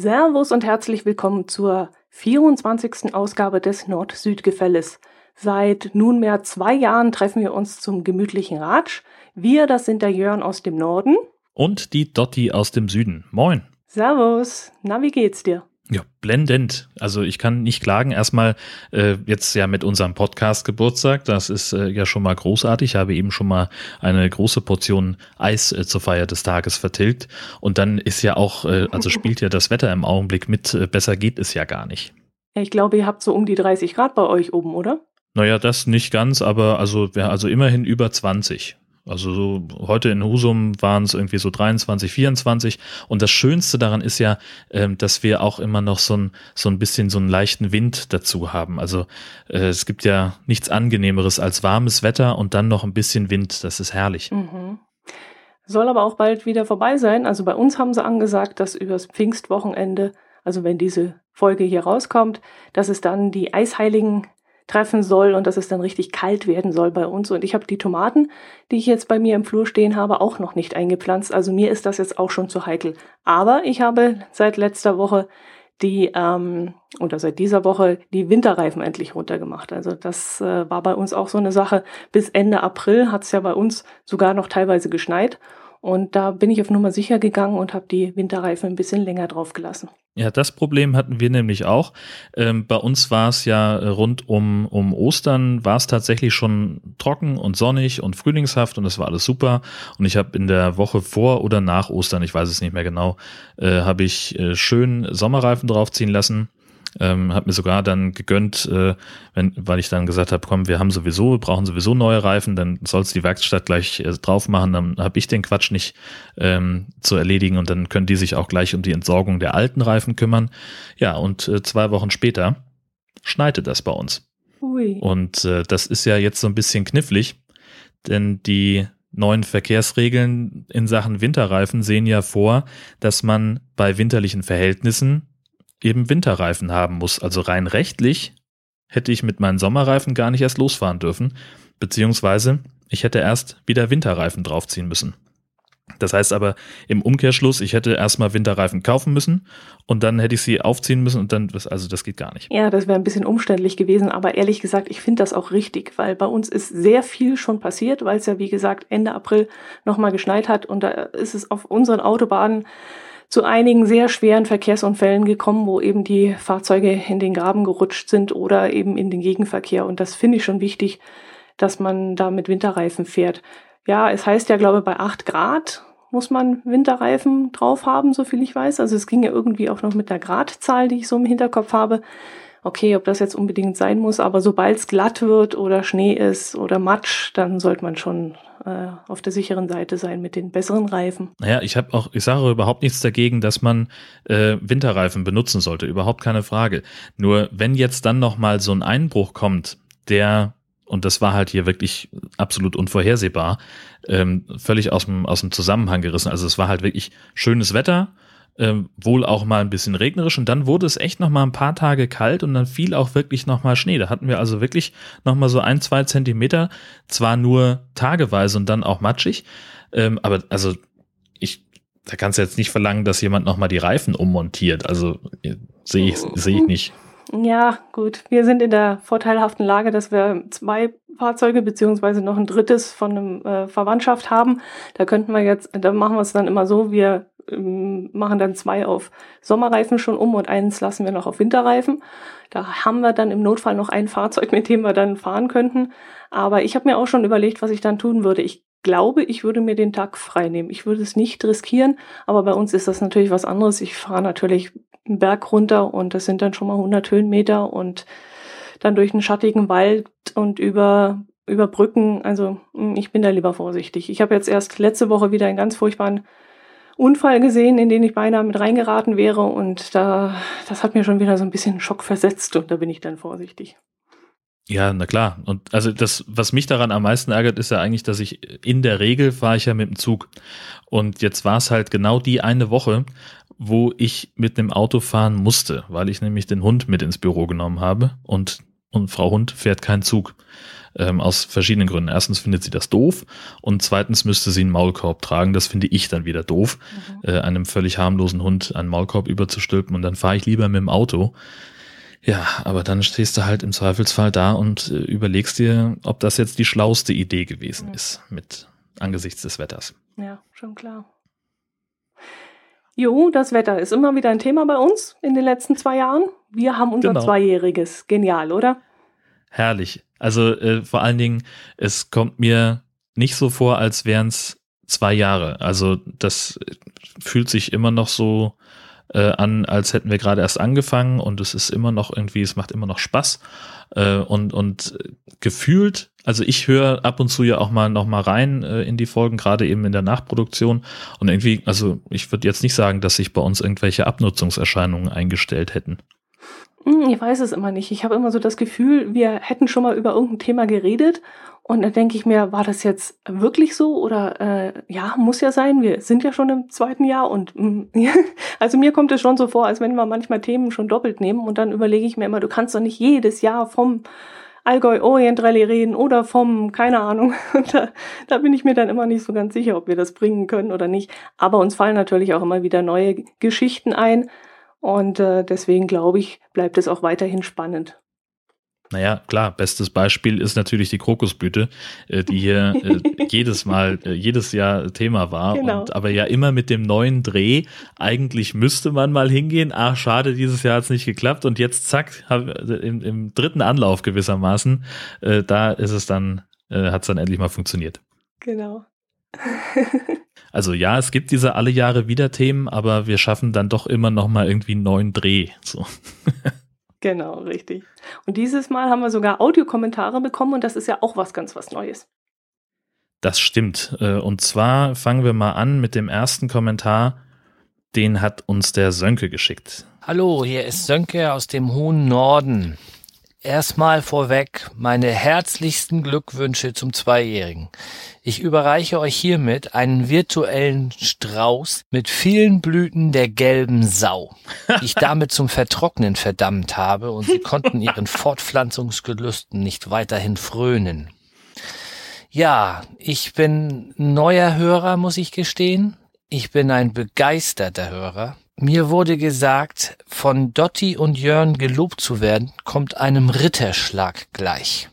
Servus und herzlich willkommen zur 24. Ausgabe des Nord-Süd-Gefälles. Seit nunmehr zwei Jahren treffen wir uns zum gemütlichen Ratsch. Wir, das sind der Jörn aus dem Norden. Und die Dotti aus dem Süden. Moin. Servus. Na, wie geht's dir? Ja, blendend. Also ich kann nicht klagen. Erstmal äh, jetzt ja mit unserem Podcast Geburtstag. Das ist äh, ja schon mal großartig. Ich habe eben schon mal eine große Portion Eis äh, zur Feier des Tages vertilgt. Und dann ist ja auch, äh, also spielt ja das Wetter im Augenblick mit. Äh, besser geht es ja gar nicht. Ich glaube, ihr habt so um die 30 Grad bei euch oben, oder? Naja, das nicht ganz, aber also, ja, also immerhin über 20. Also so, heute in Husum waren es irgendwie so 23, 24. Und das Schönste daran ist ja, ähm, dass wir auch immer noch so ein, so ein bisschen so einen leichten Wind dazu haben. Also äh, es gibt ja nichts Angenehmeres als warmes Wetter und dann noch ein bisschen Wind. Das ist herrlich. Mhm. Soll aber auch bald wieder vorbei sein. Also bei uns haben sie angesagt, dass übers Pfingstwochenende, also wenn diese Folge hier rauskommt, dass es dann die Eisheiligen treffen soll und dass es dann richtig kalt werden soll bei uns. Und ich habe die Tomaten, die ich jetzt bei mir im Flur stehen habe, auch noch nicht eingepflanzt. Also mir ist das jetzt auch schon zu heikel. Aber ich habe seit letzter Woche die ähm, oder seit dieser Woche die Winterreifen endlich runtergemacht. Also das äh, war bei uns auch so eine Sache. Bis Ende April hat es ja bei uns sogar noch teilweise geschneit. Und da bin ich auf Nummer sicher gegangen und habe die Winterreifen ein bisschen länger drauf gelassen. Ja, das Problem hatten wir nämlich auch. Ähm, bei uns war es ja rund um, um Ostern, war es tatsächlich schon trocken und sonnig und frühlingshaft und es war alles super. Und ich habe in der Woche vor oder nach Ostern, ich weiß es nicht mehr genau, äh, habe ich äh, schön Sommerreifen draufziehen lassen ähm, habe mir sogar dann gegönnt, äh, wenn, weil ich dann gesagt habe, komm, wir haben sowieso, wir brauchen sowieso neue Reifen, dann soll es die Werkstatt gleich äh, drauf machen, dann habe ich den Quatsch nicht ähm, zu erledigen und dann können die sich auch gleich um die Entsorgung der alten Reifen kümmern. Ja, und äh, zwei Wochen später schneite das bei uns. Ui. Und äh, das ist ja jetzt so ein bisschen knifflig, denn die neuen Verkehrsregeln in Sachen Winterreifen sehen ja vor, dass man bei winterlichen Verhältnissen eben Winterreifen haben muss. Also rein rechtlich hätte ich mit meinen Sommerreifen gar nicht erst losfahren dürfen, beziehungsweise ich hätte erst wieder Winterreifen draufziehen müssen. Das heißt aber im Umkehrschluss, ich hätte erstmal Winterreifen kaufen müssen und dann hätte ich sie aufziehen müssen und dann, also das geht gar nicht. Ja, das wäre ein bisschen umständlich gewesen, aber ehrlich gesagt, ich finde das auch richtig, weil bei uns ist sehr viel schon passiert, weil es ja wie gesagt Ende April nochmal geschneit hat und da ist es auf unseren Autobahnen zu einigen sehr schweren Verkehrsunfällen gekommen, wo eben die Fahrzeuge in den Graben gerutscht sind oder eben in den Gegenverkehr. Und das finde ich schon wichtig, dass man da mit Winterreifen fährt. Ja, es heißt ja, glaube ich, bei acht Grad muss man Winterreifen drauf haben, so viel ich weiß. Also es ging ja irgendwie auch noch mit der Gradzahl, die ich so im Hinterkopf habe. Okay, ob das jetzt unbedingt sein muss, aber sobald es glatt wird oder Schnee ist oder Matsch, dann sollte man schon äh, auf der sicheren Seite sein mit den besseren Reifen. Naja, ich habe auch, ich sage überhaupt nichts dagegen, dass man äh, Winterreifen benutzen sollte, überhaupt keine Frage. Nur wenn jetzt dann noch mal so ein Einbruch kommt, der und das war halt hier wirklich absolut unvorhersehbar, ähm, völlig aus dem, aus dem Zusammenhang gerissen. Also es war halt wirklich schönes Wetter, ähm, wohl auch mal ein bisschen regnerisch und dann wurde es echt noch mal ein paar Tage kalt und dann fiel auch wirklich noch mal Schnee. Da hatten wir also wirklich noch mal so ein, zwei Zentimeter, zwar nur tageweise und dann auch matschig, ähm, aber also ich, da kannst du jetzt nicht verlangen, dass jemand noch mal die Reifen ummontiert. Also äh, sehe ich, sehe ich nicht. Ja, gut. Wir sind in der vorteilhaften Lage, dass wir zwei Fahrzeuge beziehungsweise noch ein drittes von einem äh, Verwandtschaft haben. Da könnten wir jetzt, da machen wir es dann immer so, wir machen dann zwei auf Sommerreifen schon um und eins lassen wir noch auf Winterreifen. Da haben wir dann im Notfall noch ein Fahrzeug, mit dem wir dann fahren könnten. Aber ich habe mir auch schon überlegt, was ich dann tun würde. Ich glaube, ich würde mir den Tag frei nehmen. Ich würde es nicht riskieren, aber bei uns ist das natürlich was anderes. Ich fahre natürlich einen Berg runter und das sind dann schon mal 100 Höhenmeter und dann durch einen schattigen Wald und über über Brücken. Also hm, ich bin da lieber vorsichtig. Ich habe jetzt erst letzte Woche wieder einen ganz furchtbaren Unfall gesehen, in den ich beinahe mit reingeraten wäre. Und da, das hat mir schon wieder so ein bisschen Schock versetzt und da bin ich dann vorsichtig. Ja, na klar. Und also das, was mich daran am meisten ärgert, ist ja eigentlich, dass ich in der Regel fahre ich ja mit dem Zug. Und jetzt war es halt genau die eine Woche, wo ich mit dem Auto fahren musste, weil ich nämlich den Hund mit ins Büro genommen habe. Und und Frau Hund fährt keinen Zug. Ähm, aus verschiedenen Gründen. Erstens findet sie das doof und zweitens müsste sie einen Maulkorb tragen. Das finde ich dann wieder doof, mhm. äh, einem völlig harmlosen Hund einen Maulkorb überzustülpen und dann fahre ich lieber mit dem Auto. Ja, aber dann stehst du halt im Zweifelsfall da und äh, überlegst dir, ob das jetzt die schlauste Idee gewesen mhm. ist mit angesichts des Wetters. Ja, schon klar. Jo, das Wetter ist immer wieder ein Thema bei uns in den letzten zwei Jahren. Wir haben unser genau. Zweijähriges. Genial, oder? Herrlich. Also äh, vor allen Dingen, es kommt mir nicht so vor, als wären es zwei Jahre. Also das fühlt sich immer noch so äh, an, als hätten wir gerade erst angefangen und es ist immer noch irgendwie, es macht immer noch Spaß äh, und und gefühlt, also ich höre ab und zu ja auch mal noch mal rein äh, in die Folgen, gerade eben in der Nachproduktion und irgendwie, also ich würde jetzt nicht sagen, dass sich bei uns irgendwelche Abnutzungserscheinungen eingestellt hätten. Hm, ich weiß es immer nicht. Ich habe immer so das Gefühl, wir hätten schon mal über irgendein Thema geredet und dann denke ich mir, war das jetzt wirklich so oder äh, ja, muss ja sein. Wir sind ja schon im zweiten Jahr und mm, also mir kommt es schon so vor, als wenn wir manchmal Themen schon doppelt nehmen und dann überlege ich mir immer, du kannst doch nicht jedes Jahr vom Allgäu Orient Rallye reden oder vom, keine Ahnung. Und da, da bin ich mir dann immer nicht so ganz sicher, ob wir das bringen können oder nicht. Aber uns fallen natürlich auch immer wieder neue Geschichten ein. Und äh, deswegen glaube ich, bleibt es auch weiterhin spannend. Naja, klar, bestes Beispiel ist natürlich die Krokusblüte, äh, die hier äh, jedes Mal, äh, jedes Jahr Thema war. Genau. Und, aber ja immer mit dem neuen Dreh. Eigentlich müsste man mal hingehen. Ach, schade, dieses Jahr hat es nicht geklappt. Und jetzt zack, hab, im, im dritten Anlauf gewissermaßen, äh, da ist es dann, äh, hat es dann endlich mal funktioniert. Genau. Also ja, es gibt diese alle Jahre wieder Themen, aber wir schaffen dann doch immer noch mal irgendwie einen neuen Dreh. So. genau, richtig. Und dieses Mal haben wir sogar Audiokommentare bekommen und das ist ja auch was ganz was Neues. Das stimmt. Äh, und zwar fangen wir mal an mit dem ersten Kommentar. Den hat uns der Sönke geschickt. Hallo, hier ist Sönke aus dem hohen Norden. Erstmal vorweg meine herzlichsten Glückwünsche zum Zweijährigen. Ich überreiche euch hiermit einen virtuellen Strauß mit vielen Blüten der gelben Sau, die ich damit zum Vertrocknen verdammt habe und sie konnten ihren Fortpflanzungsgelüsten nicht weiterhin frönen. Ja, ich bin neuer Hörer, muss ich gestehen. Ich bin ein begeisterter Hörer. Mir wurde gesagt, von Dotti und Jörn gelobt zu werden, kommt einem Ritterschlag gleich.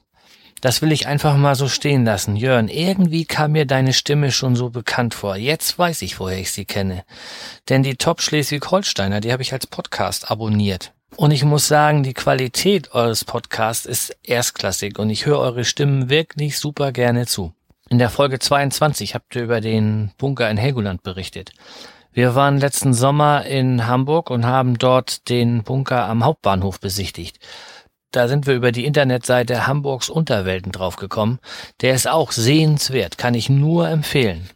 Das will ich einfach mal so stehen lassen. Jörn, irgendwie kam mir deine Stimme schon so bekannt vor. Jetzt weiß ich, woher ich sie kenne. Denn die Top Schleswig-Holsteiner, die habe ich als Podcast abonniert. Und ich muss sagen, die Qualität eures Podcasts ist erstklassig und ich höre eure Stimmen wirklich super gerne zu. In der Folge 22 habt ihr über den Bunker in Helgoland berichtet. Wir waren letzten Sommer in Hamburg und haben dort den Bunker am Hauptbahnhof besichtigt. Da sind wir über die Internetseite Hamburgs Unterwelten draufgekommen. Der ist auch sehenswert, kann ich nur empfehlen.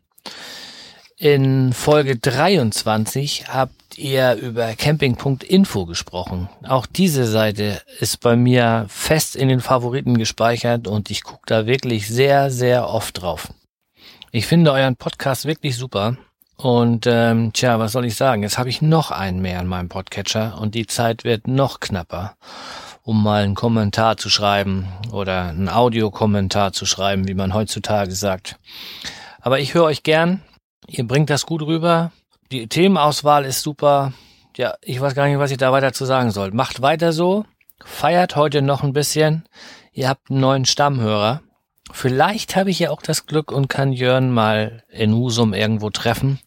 In Folge 23 habt ihr über camping.info gesprochen. Auch diese Seite ist bei mir fest in den Favoriten gespeichert und ich gucke da wirklich sehr, sehr oft drauf. Ich finde euren Podcast wirklich super und ähm, tja, was soll ich sagen? Jetzt habe ich noch einen mehr in meinem Podcatcher und die Zeit wird noch knapper, um mal einen Kommentar zu schreiben oder einen Audiokommentar zu schreiben, wie man heutzutage sagt. Aber ich höre euch gern. Ihr bringt das gut rüber. Die Themenauswahl ist super. Ja, ich weiß gar nicht, was ich da weiter zu sagen soll. Macht weiter so. Feiert heute noch ein bisschen. Ihr habt einen neuen Stammhörer. Vielleicht habe ich ja auch das Glück und kann Jörn mal in Husum irgendwo treffen.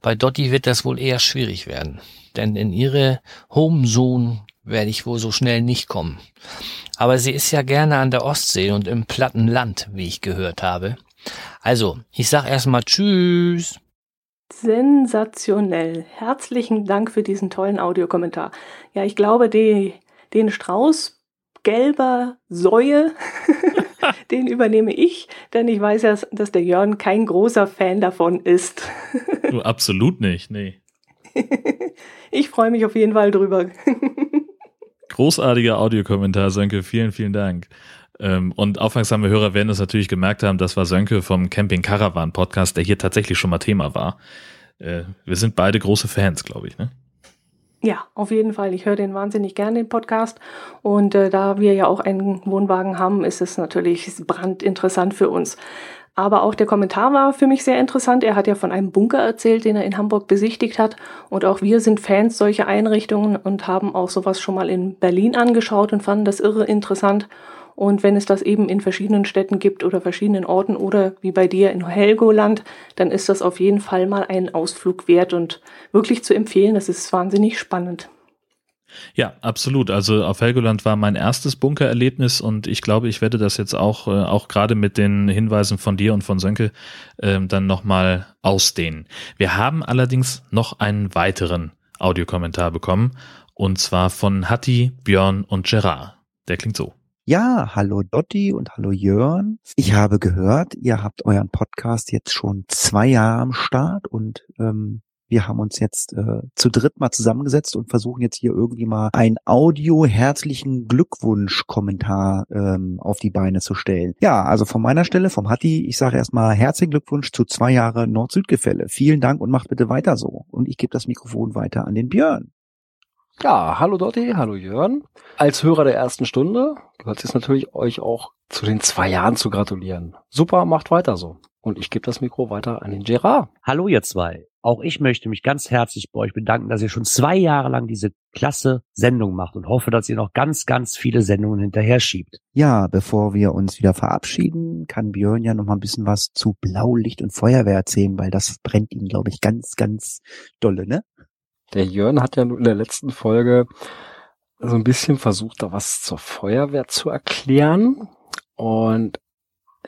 Bei Dotti wird das wohl eher schwierig werden. Denn in ihre Homezone werde ich wohl so schnell nicht kommen. Aber sie ist ja gerne an der Ostsee und im platten Land, wie ich gehört habe. Also, ich sag erstmal Tschüss. Sensationell. Herzlichen Dank für diesen tollen Audiokommentar. Ja, ich glaube, die, den Strauß gelber Säue den übernehme ich, denn ich weiß ja, dass der Jörn kein großer Fan davon ist. du, absolut nicht, nee. ich freue mich auf jeden Fall drüber. Großartiger Audiokommentar, Sönke, vielen, vielen Dank. Ähm, und aufmerksame Hörer werden es natürlich gemerkt haben, das war Sönke vom Camping Caravan Podcast, der hier tatsächlich schon mal Thema war. Äh, wir sind beide große Fans, glaube ich, ne? Ja, auf jeden Fall. Ich höre den wahnsinnig gerne, den Podcast. Und äh, da wir ja auch einen Wohnwagen haben, ist es natürlich brandinteressant für uns. Aber auch der Kommentar war für mich sehr interessant. Er hat ja von einem Bunker erzählt, den er in Hamburg besichtigt hat. Und auch wir sind Fans solcher Einrichtungen und haben auch sowas schon mal in Berlin angeschaut und fanden das irre interessant. Und wenn es das eben in verschiedenen Städten gibt oder verschiedenen Orten oder wie bei dir in Helgoland, dann ist das auf jeden Fall mal einen Ausflug wert und wirklich zu empfehlen. Das ist wahnsinnig spannend. Ja, absolut. Also auf Helgoland war mein erstes Bunkererlebnis und ich glaube, ich werde das jetzt auch, äh, auch gerade mit den Hinweisen von dir und von Sönke, äh, dann nochmal ausdehnen. Wir haben allerdings noch einen weiteren Audiokommentar bekommen und zwar von Hatti, Björn und Gerard. Der klingt so. Ja, hallo Dotti und hallo Jörn. Ich habe gehört, ihr habt euren Podcast jetzt schon zwei Jahre am Start und ähm, wir haben uns jetzt äh, zu dritt mal zusammengesetzt und versuchen jetzt hier irgendwie mal einen Audio-herzlichen Glückwunsch-Kommentar ähm, auf die Beine zu stellen. Ja, also von meiner Stelle, vom Hatti, ich sage erstmal herzlichen Glückwunsch zu zwei Jahre Nord-Süd-Gefälle. Vielen Dank und macht bitte weiter so. Und ich gebe das Mikrofon weiter an den Björn. Ja, hallo Dotti, hallo Jörn. Als Hörer der ersten Stunde gehört es natürlich euch auch zu den zwei Jahren zu gratulieren. Super, macht weiter so. Und ich gebe das Mikro weiter an den Gerard. Hallo ihr zwei. Auch ich möchte mich ganz herzlich bei euch bedanken, dass ihr schon zwei Jahre lang diese klasse Sendung macht und hoffe, dass ihr noch ganz, ganz viele Sendungen hinterher schiebt. Ja, bevor wir uns wieder verabschieden, kann Björn ja noch mal ein bisschen was zu Blaulicht und Feuerwehr erzählen, weil das brennt ihm, glaube ich, ganz, ganz dolle, ne? Der Jörn hat ja in der letzten Folge so ein bisschen versucht, da was zur Feuerwehr zu erklären. Und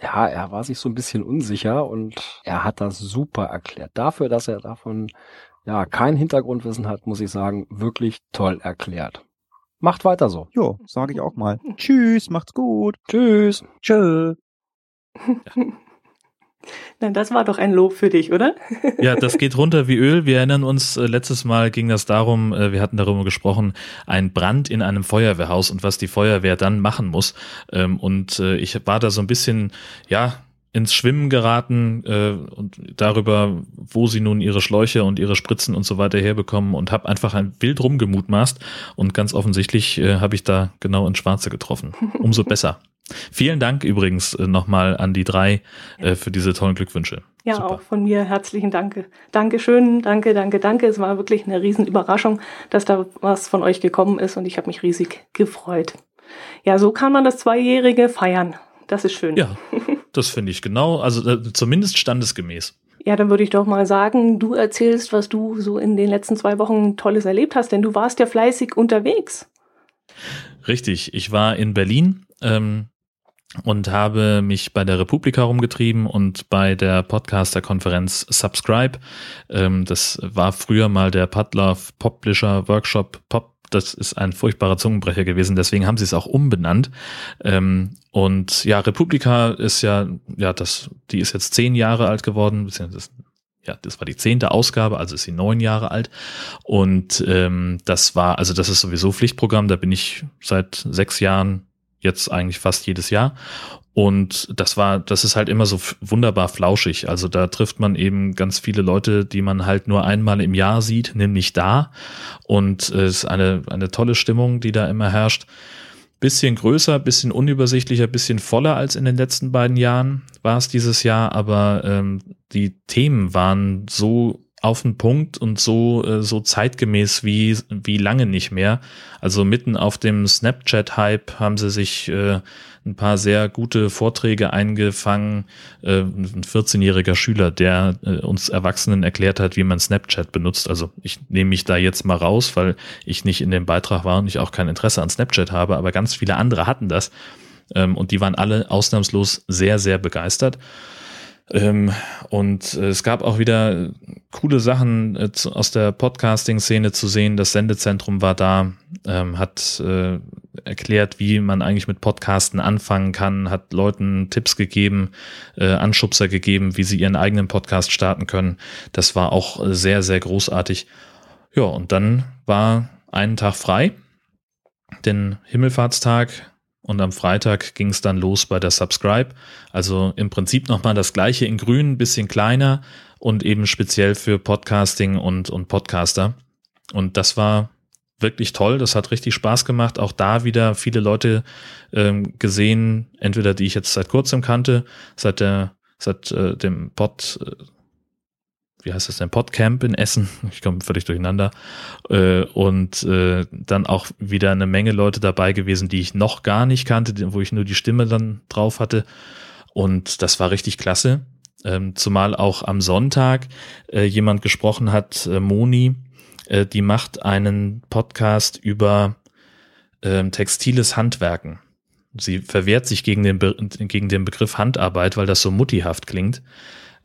ja, er war sich so ein bisschen unsicher und er hat das super erklärt. Dafür, dass er davon ja kein Hintergrundwissen hat, muss ich sagen, wirklich toll erklärt. Macht weiter so. Jo, sage ich auch mal. Tschüss, macht's gut. Tschüss. Tschö. Na, das war doch ein Lob für dich, oder? Ja, das geht runter wie Öl. Wir erinnern uns, äh, letztes Mal ging das darum, äh, wir hatten darüber gesprochen, ein Brand in einem Feuerwehrhaus und was die Feuerwehr dann machen muss. Ähm, und äh, ich war da so ein bisschen, ja, ins Schwimmen geraten äh, und darüber, wo sie nun ihre Schläuche und ihre Spritzen und so weiter herbekommen und habe einfach ein wild rumgemutmaßt und ganz offensichtlich äh, habe ich da genau ins Schwarze getroffen. Umso besser. Vielen Dank übrigens äh, nochmal an die drei äh, für diese tollen Glückwünsche. Ja, Super. auch von mir herzlichen Dank. Dankeschön, danke, danke, danke. Es war wirklich eine Riesenüberraschung, dass da was von euch gekommen ist und ich habe mich riesig gefreut. Ja, so kann man das Zweijährige feiern. Das ist schön. Ja, das finde ich genau. Also äh, zumindest standesgemäß. Ja, dann würde ich doch mal sagen, du erzählst, was du so in den letzten zwei Wochen Tolles erlebt hast, denn du warst ja fleißig unterwegs. Richtig, ich war in Berlin ähm, und habe mich bei der Republika rumgetrieben und bei der Podcaster-Konferenz Subscribe. Ähm, das war früher mal der Pudlove Publisher Workshop Pop das ist ein furchtbarer Zungenbrecher gewesen, deswegen haben sie es auch umbenannt. Ähm, und ja, Republika ist ja, ja, das, die ist jetzt zehn Jahre alt geworden, beziehungsweise ja, das war die zehnte Ausgabe, also ist sie neun Jahre alt. Und ähm, das war, also das ist sowieso Pflichtprogramm, da bin ich seit sechs Jahren jetzt eigentlich fast jedes Jahr. Und das war, das ist halt immer so wunderbar flauschig. Also da trifft man eben ganz viele Leute, die man halt nur einmal im Jahr sieht, nämlich da. Und es ist eine, eine tolle Stimmung, die da immer herrscht. Bisschen größer, bisschen unübersichtlicher, bisschen voller als in den letzten beiden Jahren war es dieses Jahr, aber ähm, die Themen waren so auf den Punkt und so, äh, so zeitgemäß wie, wie lange nicht mehr. Also mitten auf dem Snapchat-Hype haben sie sich äh, ein paar sehr gute Vorträge eingefangen. Äh, ein 14-jähriger Schüler, der äh, uns Erwachsenen erklärt hat, wie man Snapchat benutzt. Also ich nehme mich da jetzt mal raus, weil ich nicht in dem Beitrag war und ich auch kein Interesse an Snapchat habe, aber ganz viele andere hatten das. Ähm, und die waren alle ausnahmslos sehr, sehr begeistert. Ähm, und äh, es gab auch wieder coole Sachen äh, zu, aus der Podcasting-Szene zu sehen. Das Sendezentrum war da, ähm, hat äh, erklärt, wie man eigentlich mit Podcasten anfangen kann, hat Leuten Tipps gegeben, äh, Anschubser gegeben, wie sie ihren eigenen Podcast starten können. Das war auch sehr, sehr großartig. Ja, und dann war einen Tag frei, den Himmelfahrtstag und am Freitag ging es dann los bei der Subscribe. Also im Prinzip nochmal das gleiche in grün, bisschen kleiner und eben speziell für Podcasting und, und Podcaster. Und das war wirklich toll. Das hat richtig Spaß gemacht. Auch da wieder viele Leute ähm, gesehen, entweder die ich jetzt seit kurzem kannte, seit der, seit äh, dem Pod, äh, wie heißt das denn, Podcamp in Essen. Ich komme völlig durcheinander. Äh, und äh, dann auch wieder eine Menge Leute dabei gewesen, die ich noch gar nicht kannte, wo ich nur die Stimme dann drauf hatte. Und das war richtig klasse. Ähm, zumal auch am Sonntag äh, jemand gesprochen hat, Moni, die macht einen Podcast über ähm, textiles Handwerken. Sie verwehrt sich gegen den, Be gegen den Begriff Handarbeit, weil das so muttihaft klingt.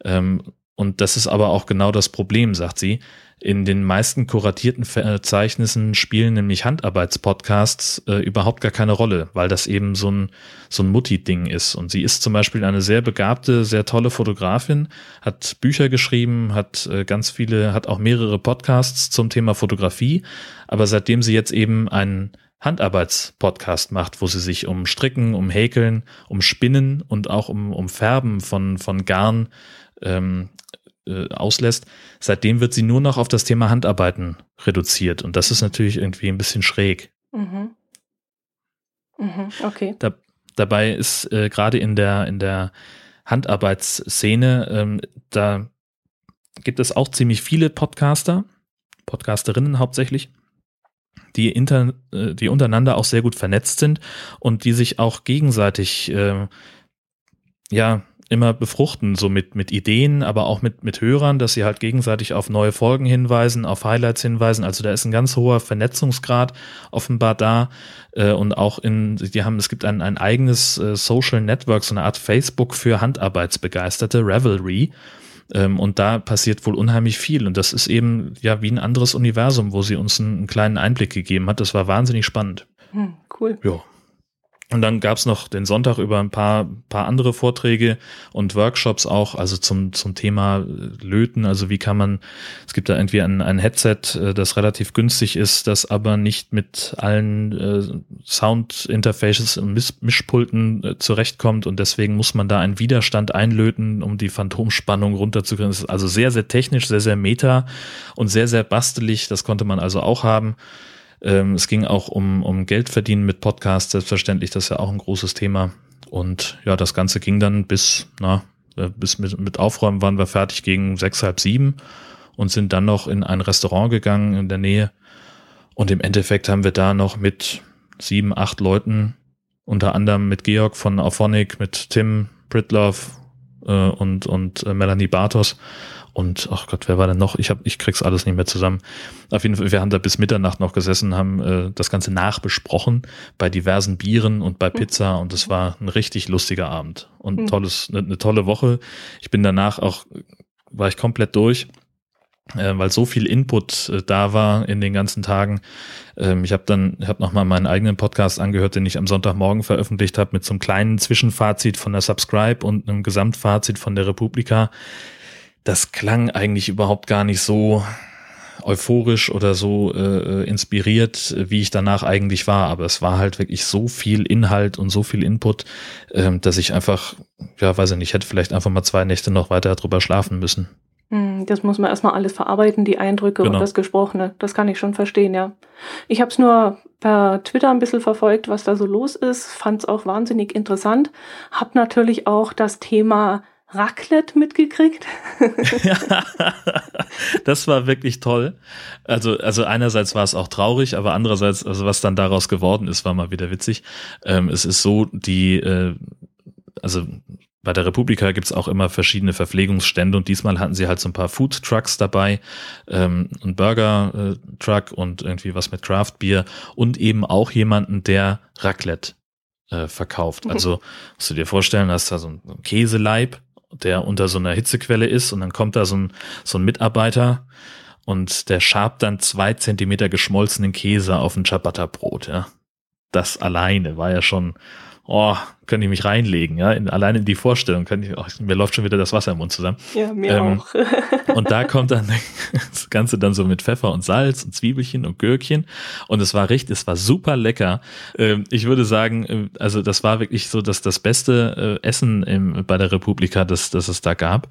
Ähm, und das ist aber auch genau das Problem, sagt sie. In den meisten kuratierten Verzeichnissen spielen nämlich Handarbeitspodcasts äh, überhaupt gar keine Rolle, weil das eben so ein, so ein Mutti-Ding ist. Und sie ist zum Beispiel eine sehr begabte, sehr tolle Fotografin, hat Bücher geschrieben, hat äh, ganz viele, hat auch mehrere Podcasts zum Thema Fotografie. Aber seitdem sie jetzt eben einen Handarbeitspodcast macht, wo sie sich um Stricken, um Häkeln, um Spinnen und auch um, um Färben von, von Garn ähm, äh, auslässt, seitdem wird sie nur noch auf das Thema Handarbeiten reduziert. Und das ist natürlich irgendwie ein bisschen schräg. Mhm. Mhm, okay. Da, dabei ist äh, gerade in der, in der Handarbeitsszene, ähm, da gibt es auch ziemlich viele Podcaster, Podcasterinnen hauptsächlich, die, inter, äh, die untereinander auch sehr gut vernetzt sind und die sich auch gegenseitig äh, ja immer befruchten, so mit, mit Ideen, aber auch mit, mit Hörern, dass sie halt gegenseitig auf neue Folgen hinweisen, auf Highlights hinweisen. Also da ist ein ganz hoher Vernetzungsgrad offenbar da. Äh, und auch in, die haben, es gibt ein, ein eigenes äh, Social Network, so eine Art Facebook für Handarbeitsbegeisterte, Revelry. Ähm, und da passiert wohl unheimlich viel. Und das ist eben ja wie ein anderes Universum, wo sie uns einen, einen kleinen Einblick gegeben hat. Das war wahnsinnig spannend. Hm, cool. Ja. Und dann gab's noch den Sonntag über ein paar, paar andere Vorträge und Workshops auch, also zum, zum Thema Löten. Also wie kann man, es gibt da irgendwie ein, ein Headset, äh, das relativ günstig ist, das aber nicht mit allen äh, Sound-Interfaces und Misch Mischpulten äh, zurechtkommt und deswegen muss man da einen Widerstand einlöten, um die Phantomspannung runterzukriegen. Das ist also sehr, sehr technisch, sehr, sehr meta und sehr, sehr bastelig. Das konnte man also auch haben. Ähm, es ging auch um, um Geld verdienen mit Podcasts, selbstverständlich, das ist ja auch ein großes Thema. Und ja, das Ganze ging dann bis, na, äh, bis mit, mit Aufräumen waren wir fertig gegen sechs, halb sieben und sind dann noch in ein Restaurant gegangen in der Nähe. Und im Endeffekt haben wir da noch mit sieben, acht Leuten, unter anderem mit Georg von Auphonic, mit Tim Britloff äh, und, und äh, Melanie Bartos, und ach Gott, wer war denn noch? Ich hab, ich krieg's alles nicht mehr zusammen. Auf jeden Fall, wir haben da bis Mitternacht noch gesessen, haben äh, das Ganze nachbesprochen bei diversen Bieren und bei hm. Pizza und es war ein richtig lustiger Abend und mhm. tolles, eine, eine tolle Woche. Ich bin danach auch, war ich komplett durch äh, weil so viel Input äh, da war in den ganzen Tagen. Ähm, ich habe dann, ich habe nochmal meinen eigenen Podcast angehört, den ich am Sonntagmorgen veröffentlicht habe, mit so einem kleinen Zwischenfazit von der Subscribe und einem Gesamtfazit von der Republika das klang eigentlich überhaupt gar nicht so euphorisch oder so äh, inspiriert, wie ich danach eigentlich war. Aber es war halt wirklich so viel Inhalt und so viel Input, ähm, dass ich einfach, ja, weiß ich nicht, hätte vielleicht einfach mal zwei Nächte noch weiter drüber schlafen müssen. Hm, das muss man erstmal alles verarbeiten, die Eindrücke genau. und das Gesprochene. Das kann ich schon verstehen, ja. Ich habe es nur per Twitter ein bisschen verfolgt, was da so los ist, fand es auch wahnsinnig interessant. Hab natürlich auch das Thema Raclette mitgekriegt. das war wirklich toll. Also, also einerseits war es auch traurig, aber andererseits, also was dann daraus geworden ist, war mal wieder witzig. Ähm, es ist so, die, äh, also bei der Republika gibt's auch immer verschiedene Verpflegungsstände und diesmal hatten sie halt so ein paar Food Trucks dabei, ähm, ein Burger äh, Truck und irgendwie was mit Craft Beer und eben auch jemanden, der Raclette äh, verkauft. Mhm. Also musst du dir vorstellen, hast da so ein Käseleib der unter so einer Hitzequelle ist und dann kommt da so ein, so ein Mitarbeiter und der schabt dann zwei Zentimeter geschmolzenen Käse auf ein Ciabatta-Brot, ja. Das alleine war ja schon, oh, könnte ich mich reinlegen, ja, in, allein in die Vorstellung, könnte ich, oh, mir läuft schon wieder das Wasser im Mund zusammen. Ja, mir ähm, auch. und da kommt dann das Ganze dann so mit Pfeffer und Salz und Zwiebelchen und Gürkchen und es war richtig, es war super lecker. Ähm, ich würde sagen, äh, also das war wirklich so das, das beste äh, Essen im, bei der Republika, das, das es da gab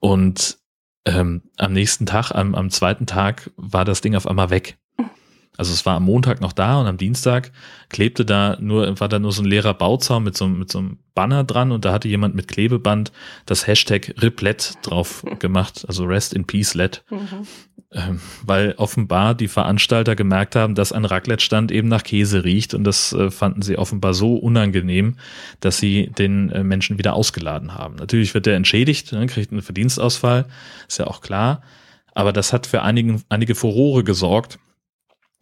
und ähm, am nächsten Tag, am, am zweiten Tag war das Ding auf einmal weg. Also es war am Montag noch da und am Dienstag klebte da nur, war da nur so ein leerer Bauzaun mit so, mit so einem Banner dran und da hatte jemand mit Klebeband das Hashtag Riplet drauf gemacht, also Rest in Peace Let. Mhm. Ähm, weil offenbar die Veranstalter gemerkt haben, dass ein Raclette-Stand eben nach Käse riecht und das äh, fanden sie offenbar so unangenehm, dass sie den äh, Menschen wieder ausgeladen haben. Natürlich wird der entschädigt, ne, kriegt einen Verdienstausfall, ist ja auch klar. Aber das hat für einigen, einige Furore gesorgt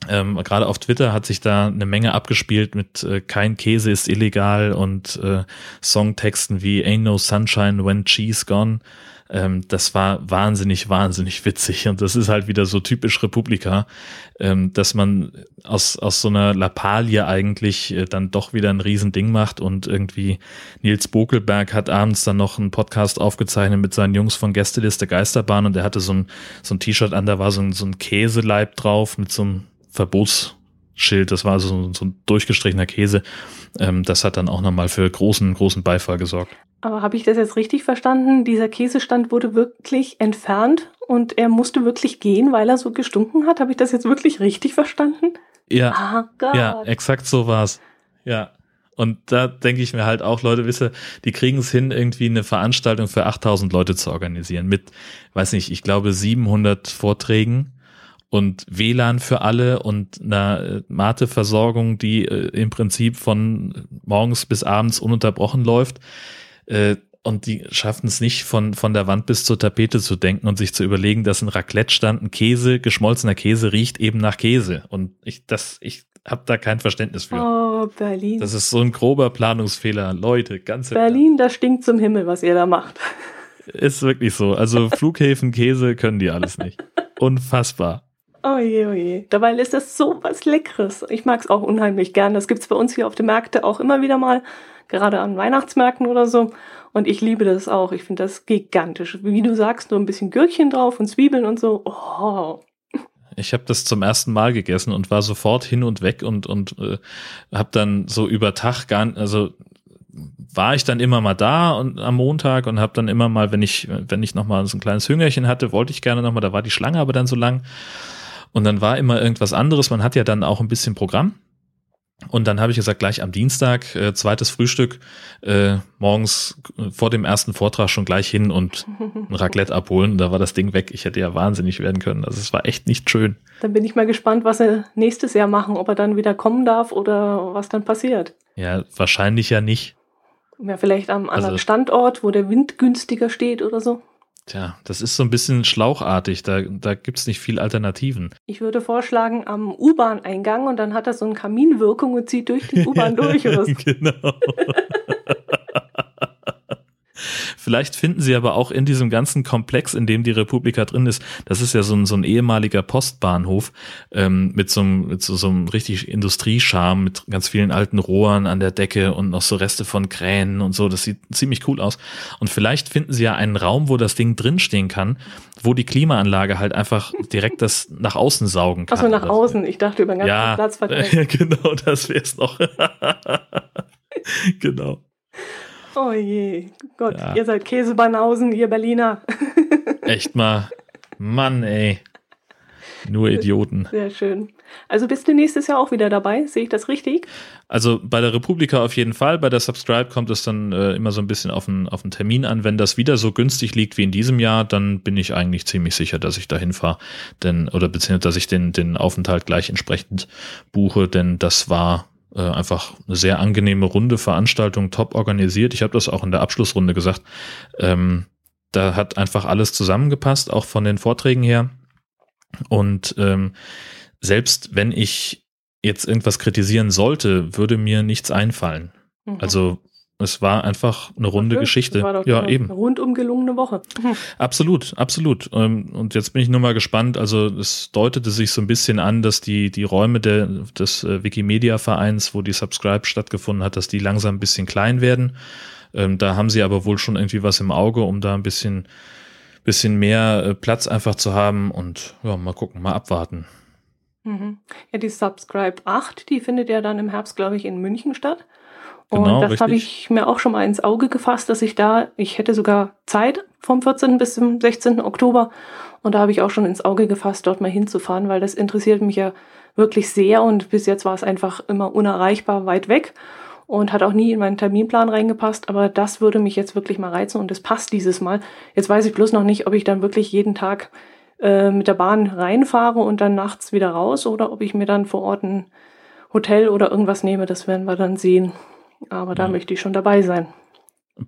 ähm, Gerade auf Twitter hat sich da eine Menge abgespielt mit äh, kein Käse ist illegal und äh, Songtexten wie Ain't no sunshine when cheese gone. Ähm, das war wahnsinnig, wahnsinnig witzig und das ist halt wieder so typisch Republika, ähm, dass man aus, aus so einer Lappalie eigentlich äh, dann doch wieder ein Riesending macht und irgendwie Nils Bokelberg hat abends dann noch einen Podcast aufgezeichnet mit seinen Jungs von Gästeliste Geisterbahn und er hatte so ein, so ein T-Shirt an, da war so ein, so ein Käseleib drauf mit so einem Verbotsschild, das war so, so ein durchgestrichener Käse. Ähm, das hat dann auch nochmal für großen, großen Beifall gesorgt. Aber habe ich das jetzt richtig verstanden? Dieser Käsestand wurde wirklich entfernt und er musste wirklich gehen, weil er so gestunken hat? Habe ich das jetzt wirklich richtig verstanden? Ja. Gott. Ja, exakt so war's. Ja. Und da denke ich mir halt auch, Leute, wisse, die kriegen es hin, irgendwie eine Veranstaltung für 8000 Leute zu organisieren mit, weiß nicht, ich glaube 700 Vorträgen und WLAN für alle und einer äh, Mate-Versorgung, die äh, im Prinzip von morgens bis abends ununterbrochen läuft. Äh, und die schaffen es nicht, von, von der Wand bis zur Tapete zu denken und sich zu überlegen, dass ein Raclette-Stand, ein Käse, geschmolzener Käse riecht eben nach Käse. Und ich, das, ich habe da kein Verständnis für. Oh, Berlin. Das ist so ein grober Planungsfehler. Leute, ganz Berlin, das stinkt zum Himmel, was ihr da macht. Ist wirklich so. Also Flughäfen, Käse können die alles nicht. Unfassbar. Oh je, oh je. Dabei ist das so was Leckeres. Ich mag es auch unheimlich gern. Das gibt's bei uns hier auf den Märkten auch immer wieder mal, gerade an Weihnachtsmärkten oder so. Und ich liebe das auch. Ich finde das gigantisch. Wie du sagst, nur ein bisschen Gürkchen drauf und Zwiebeln und so. Oh. Ich habe das zum ersten Mal gegessen und war sofort hin und weg und und äh, habe dann so über Tag gar also war ich dann immer mal da und am Montag und habe dann immer mal, wenn ich wenn ich noch mal so ein kleines Hüngerchen hatte, wollte ich gerne noch mal, da war die Schlange aber dann so lang und dann war immer irgendwas anderes. Man hat ja dann auch ein bisschen Programm. Und dann habe ich gesagt, gleich am Dienstag, äh, zweites Frühstück, äh, morgens äh, vor dem ersten Vortrag schon gleich hin und ein Raclette abholen. Und da war das Ding weg. Ich hätte ja wahnsinnig werden können. Also es war echt nicht schön. Dann bin ich mal gespannt, was er nächstes Jahr machen, ob er dann wieder kommen darf oder was dann passiert. Ja, wahrscheinlich ja nicht. Ja, vielleicht am anderen also, Standort, wo der Wind günstiger steht oder so. Tja, das ist so ein bisschen schlauchartig, da, da gibt es nicht viel Alternativen. Ich würde vorschlagen, am U-Bahn-Eingang und dann hat er so eine Kaminwirkung und zieht durch die U-Bahn durch genau. Vielleicht finden sie aber auch in diesem ganzen Komplex, in dem die Republika drin ist, das ist ja so ein, so ein ehemaliger Postbahnhof ähm, mit, so einem, mit so, so einem richtig Industriescharm, mit ganz vielen alten Rohren an der Decke und noch so Reste von Kränen und so. Das sieht ziemlich cool aus. Und vielleicht finden sie ja einen Raum, wo das Ding drinstehen kann, wo die Klimaanlage halt einfach direkt das nach außen saugen kann. Achso, nach außen. Ich dachte über den ganzen ja, Platz verteilt. genau, das wäre es noch. genau. Oh je, Gott, ja. ihr seid Käsebanausen, ihr Berliner. Echt mal. Mann, ey. Nur Idioten. Sehr schön. Also bist du nächstes Jahr auch wieder dabei? Sehe ich das richtig? Also bei der Republika auf jeden Fall. Bei der Subscribe kommt es dann äh, immer so ein bisschen auf den, auf den Termin an. Wenn das wieder so günstig liegt wie in diesem Jahr, dann bin ich eigentlich ziemlich sicher, dass ich dahin fahre. Denn, oder beziehungsweise, dass ich den, den Aufenthalt gleich entsprechend buche, denn das war äh, einfach eine sehr angenehme runde Veranstaltung, top organisiert. Ich habe das auch in der Abschlussrunde gesagt. Ähm, da hat einfach alles zusammengepasst, auch von den Vorträgen her. Und ähm, selbst wenn ich jetzt irgendwas kritisieren sollte, würde mir nichts einfallen. Mhm. Also es war einfach eine runde okay. Geschichte. Ja, eben. Eine rundum gelungene Woche. Absolut, absolut. Ähm, und jetzt bin ich nur mal gespannt. Also es deutete sich so ein bisschen an, dass die, die Räume der, des äh, Wikimedia-Vereins, wo die Subscribe stattgefunden hat, dass die langsam ein bisschen klein werden. Ähm, da haben sie aber wohl schon irgendwie was im Auge, um da ein bisschen, bisschen mehr äh, Platz einfach zu haben. Und ja, mal gucken, mal abwarten. Mhm. Ja, die Subscribe 8, die findet ja dann im Herbst, glaube ich, in München statt. Und Genau, das habe ich mir auch schon mal ins Auge gefasst, dass ich da, ich hätte sogar Zeit vom 14. bis zum 16. Oktober. Und da habe ich auch schon ins Auge gefasst, dort mal hinzufahren, weil das interessiert mich ja wirklich sehr. Und bis jetzt war es einfach immer unerreichbar weit weg und hat auch nie in meinen Terminplan reingepasst. Aber das würde mich jetzt wirklich mal reizen und es passt dieses Mal. Jetzt weiß ich bloß noch nicht, ob ich dann wirklich jeden Tag äh, mit der Bahn reinfahre und dann nachts wieder raus oder ob ich mir dann vor Ort ein Hotel oder irgendwas nehme. Das werden wir dann sehen. Aber da Ja. möchte ich schon dabei sein.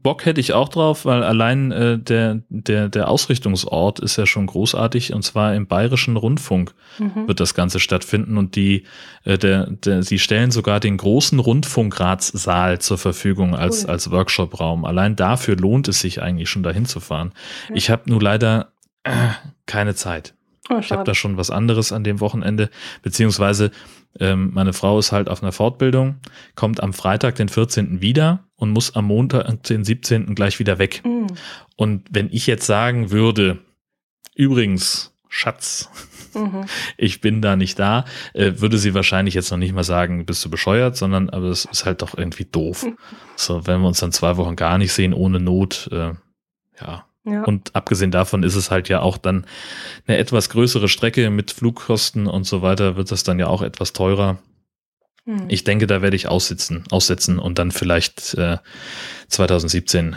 Bock hätte ich auch drauf, weil allein äh, der, der, der Ausrichtungsort ist ja schon großartig und zwar im Bayerischen Rundfunk Mhm. wird das Ganze stattfinden und die, äh, der, der, sie stellen sogar den großen Rundfunkratssaal zur Verfügung als, Cool. als Workshopraum. Allein dafür lohnt es sich eigentlich schon dahin zu fahren. Ich habe nur leider äh, keine Zeit. Oh, Ich habe da schon was anderes an dem Wochenende, beziehungsweise ähm, meine Frau ist halt auf einer Fortbildung, kommt am Freitag, den 14. wieder und muss am Montag, den 17. gleich wieder weg. Mhm. Und wenn ich jetzt sagen würde, übrigens, Schatz, Mhm. ich bin da nicht da, äh, würde sie wahrscheinlich jetzt noch nicht mal sagen, bist du bescheuert, sondern aber es ist halt doch irgendwie doof. So, wenn wir uns dann zwei Wochen gar nicht sehen, ohne Not, äh, ja, Ja. und abgesehen davon ist es halt ja auch dann eine etwas größere Strecke mit Flugkosten und so weiter, wird das dann ja auch etwas teurer. Mhm. Ich denke, da werde ich aussitzen, aussetzen und dann vielleicht äh, 2017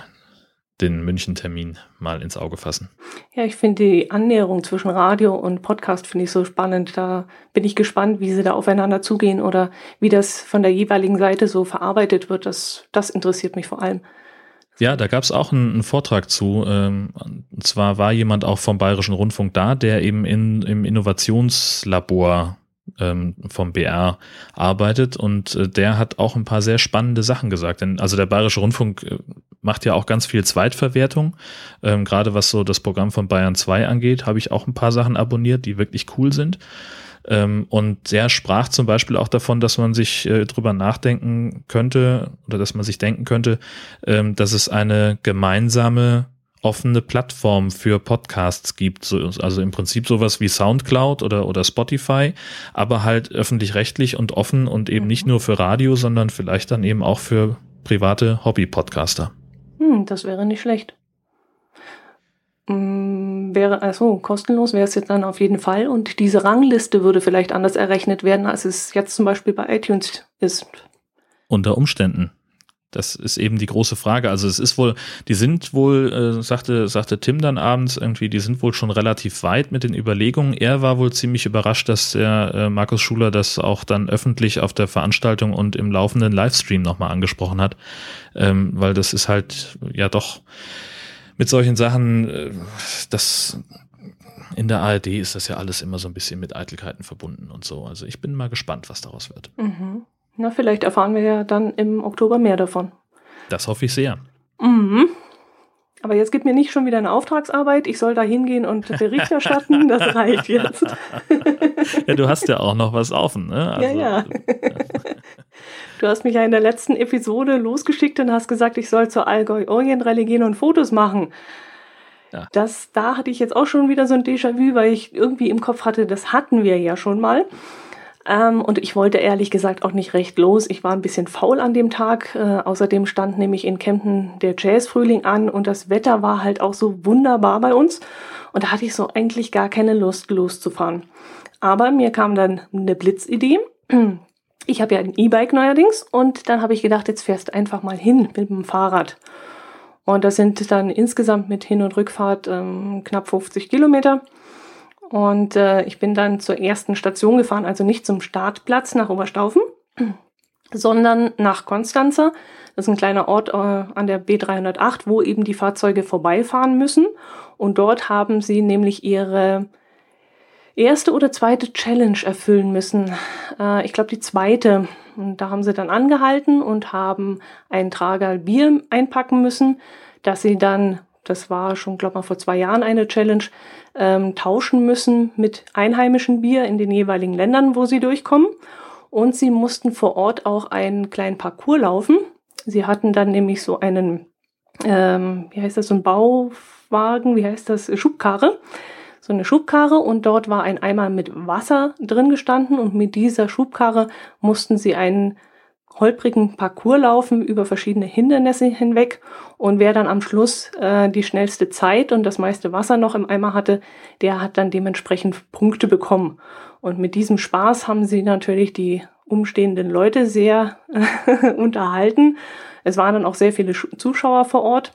den München-Termin mal ins Auge fassen. Ja, ich finde die Annäherung zwischen Radio und Podcast finde ich so spannend. Da bin ich gespannt, wie sie da aufeinander zugehen oder wie das von der jeweiligen Seite so verarbeitet wird. Das, das interessiert mich vor allem. Ja, da gab es auch einen, einen Vortrag zu. Ähm, und zwar war jemand auch vom Bayerischen Rundfunk da, der eben in, im Innovationslabor ähm, vom BR arbeitet und äh, der hat auch ein paar sehr spannende Sachen gesagt. Denn also der Bayerische Rundfunk äh, macht ja auch ganz viel Zweitverwertung. Ähm, Gerade was so das Programm von Bayern 2 angeht, habe ich auch ein paar Sachen abonniert, die wirklich cool sind. Ähm, und der sprach zum Beispiel auch davon, dass man sich äh, drüber nachdenken könnte oder dass man sich denken könnte, ähm, dass es eine gemeinsame offene Plattform für Podcasts gibt, so, also im Prinzip sowas wie Soundcloud oder, oder Spotify, aber halt öffentlich-rechtlich und offen und eben Mhm. nicht nur für Radio, sondern vielleicht dann eben auch für private Hobby-Podcaster. Hm, das wäre nicht schlecht. Hm, wäre also kostenlos wäre es jetzt dann auf jeden Fall und diese Rangliste würde vielleicht anders errechnet werden, als es jetzt zum Beispiel bei iTunes ist. Unter Umständen. Das ist eben die große Frage. Also es ist wohl, die sind wohl, äh, sagte, sagte Tim dann abends irgendwie, die sind wohl schon relativ weit mit den Überlegungen. Er war wohl ziemlich überrascht, dass der äh, Markus Schuler das auch dann öffentlich auf der Veranstaltung und im laufenden Livestream nochmal angesprochen hat. Ähm, weil das ist halt ja doch mit solchen Sachen, äh, das in der ARD ist das ja alles immer so ein bisschen mit Eitelkeiten verbunden und so. Also ich bin mal gespannt, was daraus wird. Mhm. Na, vielleicht erfahren wir ja dann im Oktober mehr davon. Das hoffe ich sehr. Mhm. Aber jetzt gibt mir nicht schon wieder eine Auftragsarbeit. Ich soll da hingehen und Bericht erstatten. Das reicht jetzt. Ja, du hast ja auch noch was offen, ne? Also, ja, ja. Du hast mich ja in der letzten Episode losgeschickt und hast gesagt, ich soll zur Allgäu Orient Rallye gehen und Fotos machen. Ja. Das, da hatte ich jetzt auch schon wieder so ein Déjà-vu, weil ich irgendwie im Kopf hatte, das hatten wir ja schon mal. Ähm, und ich wollte ehrlich gesagt auch nicht recht los. Ich war ein bisschen faul an dem Tag. Äh, außerdem stand nämlich in Kempten der Jazzfrühling an und das Wetter war halt auch so wunderbar bei uns. Und da hatte ich so eigentlich gar keine Lust loszufahren. Aber mir kam dann eine Blitzidee. Ich habe ja ein E-Bike neuerdings und dann habe ich gedacht, jetzt fährst einfach mal hin mit dem Fahrrad. Und das sind dann insgesamt mit Hin- und Rückfahrt ähm, knapp 50 Kilometer. Und äh, ich bin dann zur ersten Station gefahren, also nicht zum Startplatz nach Oberstaufen, sondern nach Konstanzer. Das ist ein kleiner Ort äh, an der B308, wo eben die Fahrzeuge vorbeifahren müssen. Und dort haben sie nämlich ihre erste oder zweite Challenge erfüllen müssen. Äh, ich glaube die zweite. Und da haben sie dann angehalten und haben ein Tragerl Bier einpacken müssen, dass sie dann, das war schon, glaube mal vor zwei Jahren eine Challenge, ähm, tauschen müssen mit einheimischem Bier in den jeweiligen Ländern, wo sie durchkommen. Und sie mussten vor Ort auch einen kleinen Parcours laufen. Sie hatten dann nämlich so einen, ähm, wie heißt das, so ein Bauwagen, wie heißt das, Schubkarre so eine Schubkarre und dort war ein Eimer mit Wasser drin gestanden und mit dieser Schubkarre mussten sie einen holprigen Parcours laufen über verschiedene Hindernisse hinweg. Und wer dann am Schluss äh, die schnellste Zeit und das meiste Wasser noch im Eimer hatte, der hat dann dementsprechend Punkte bekommen. Und mit diesem Spaß haben sie natürlich die umstehenden Leute sehr unterhalten. Es waren dann auch sehr viele Zuschauer vor Ort.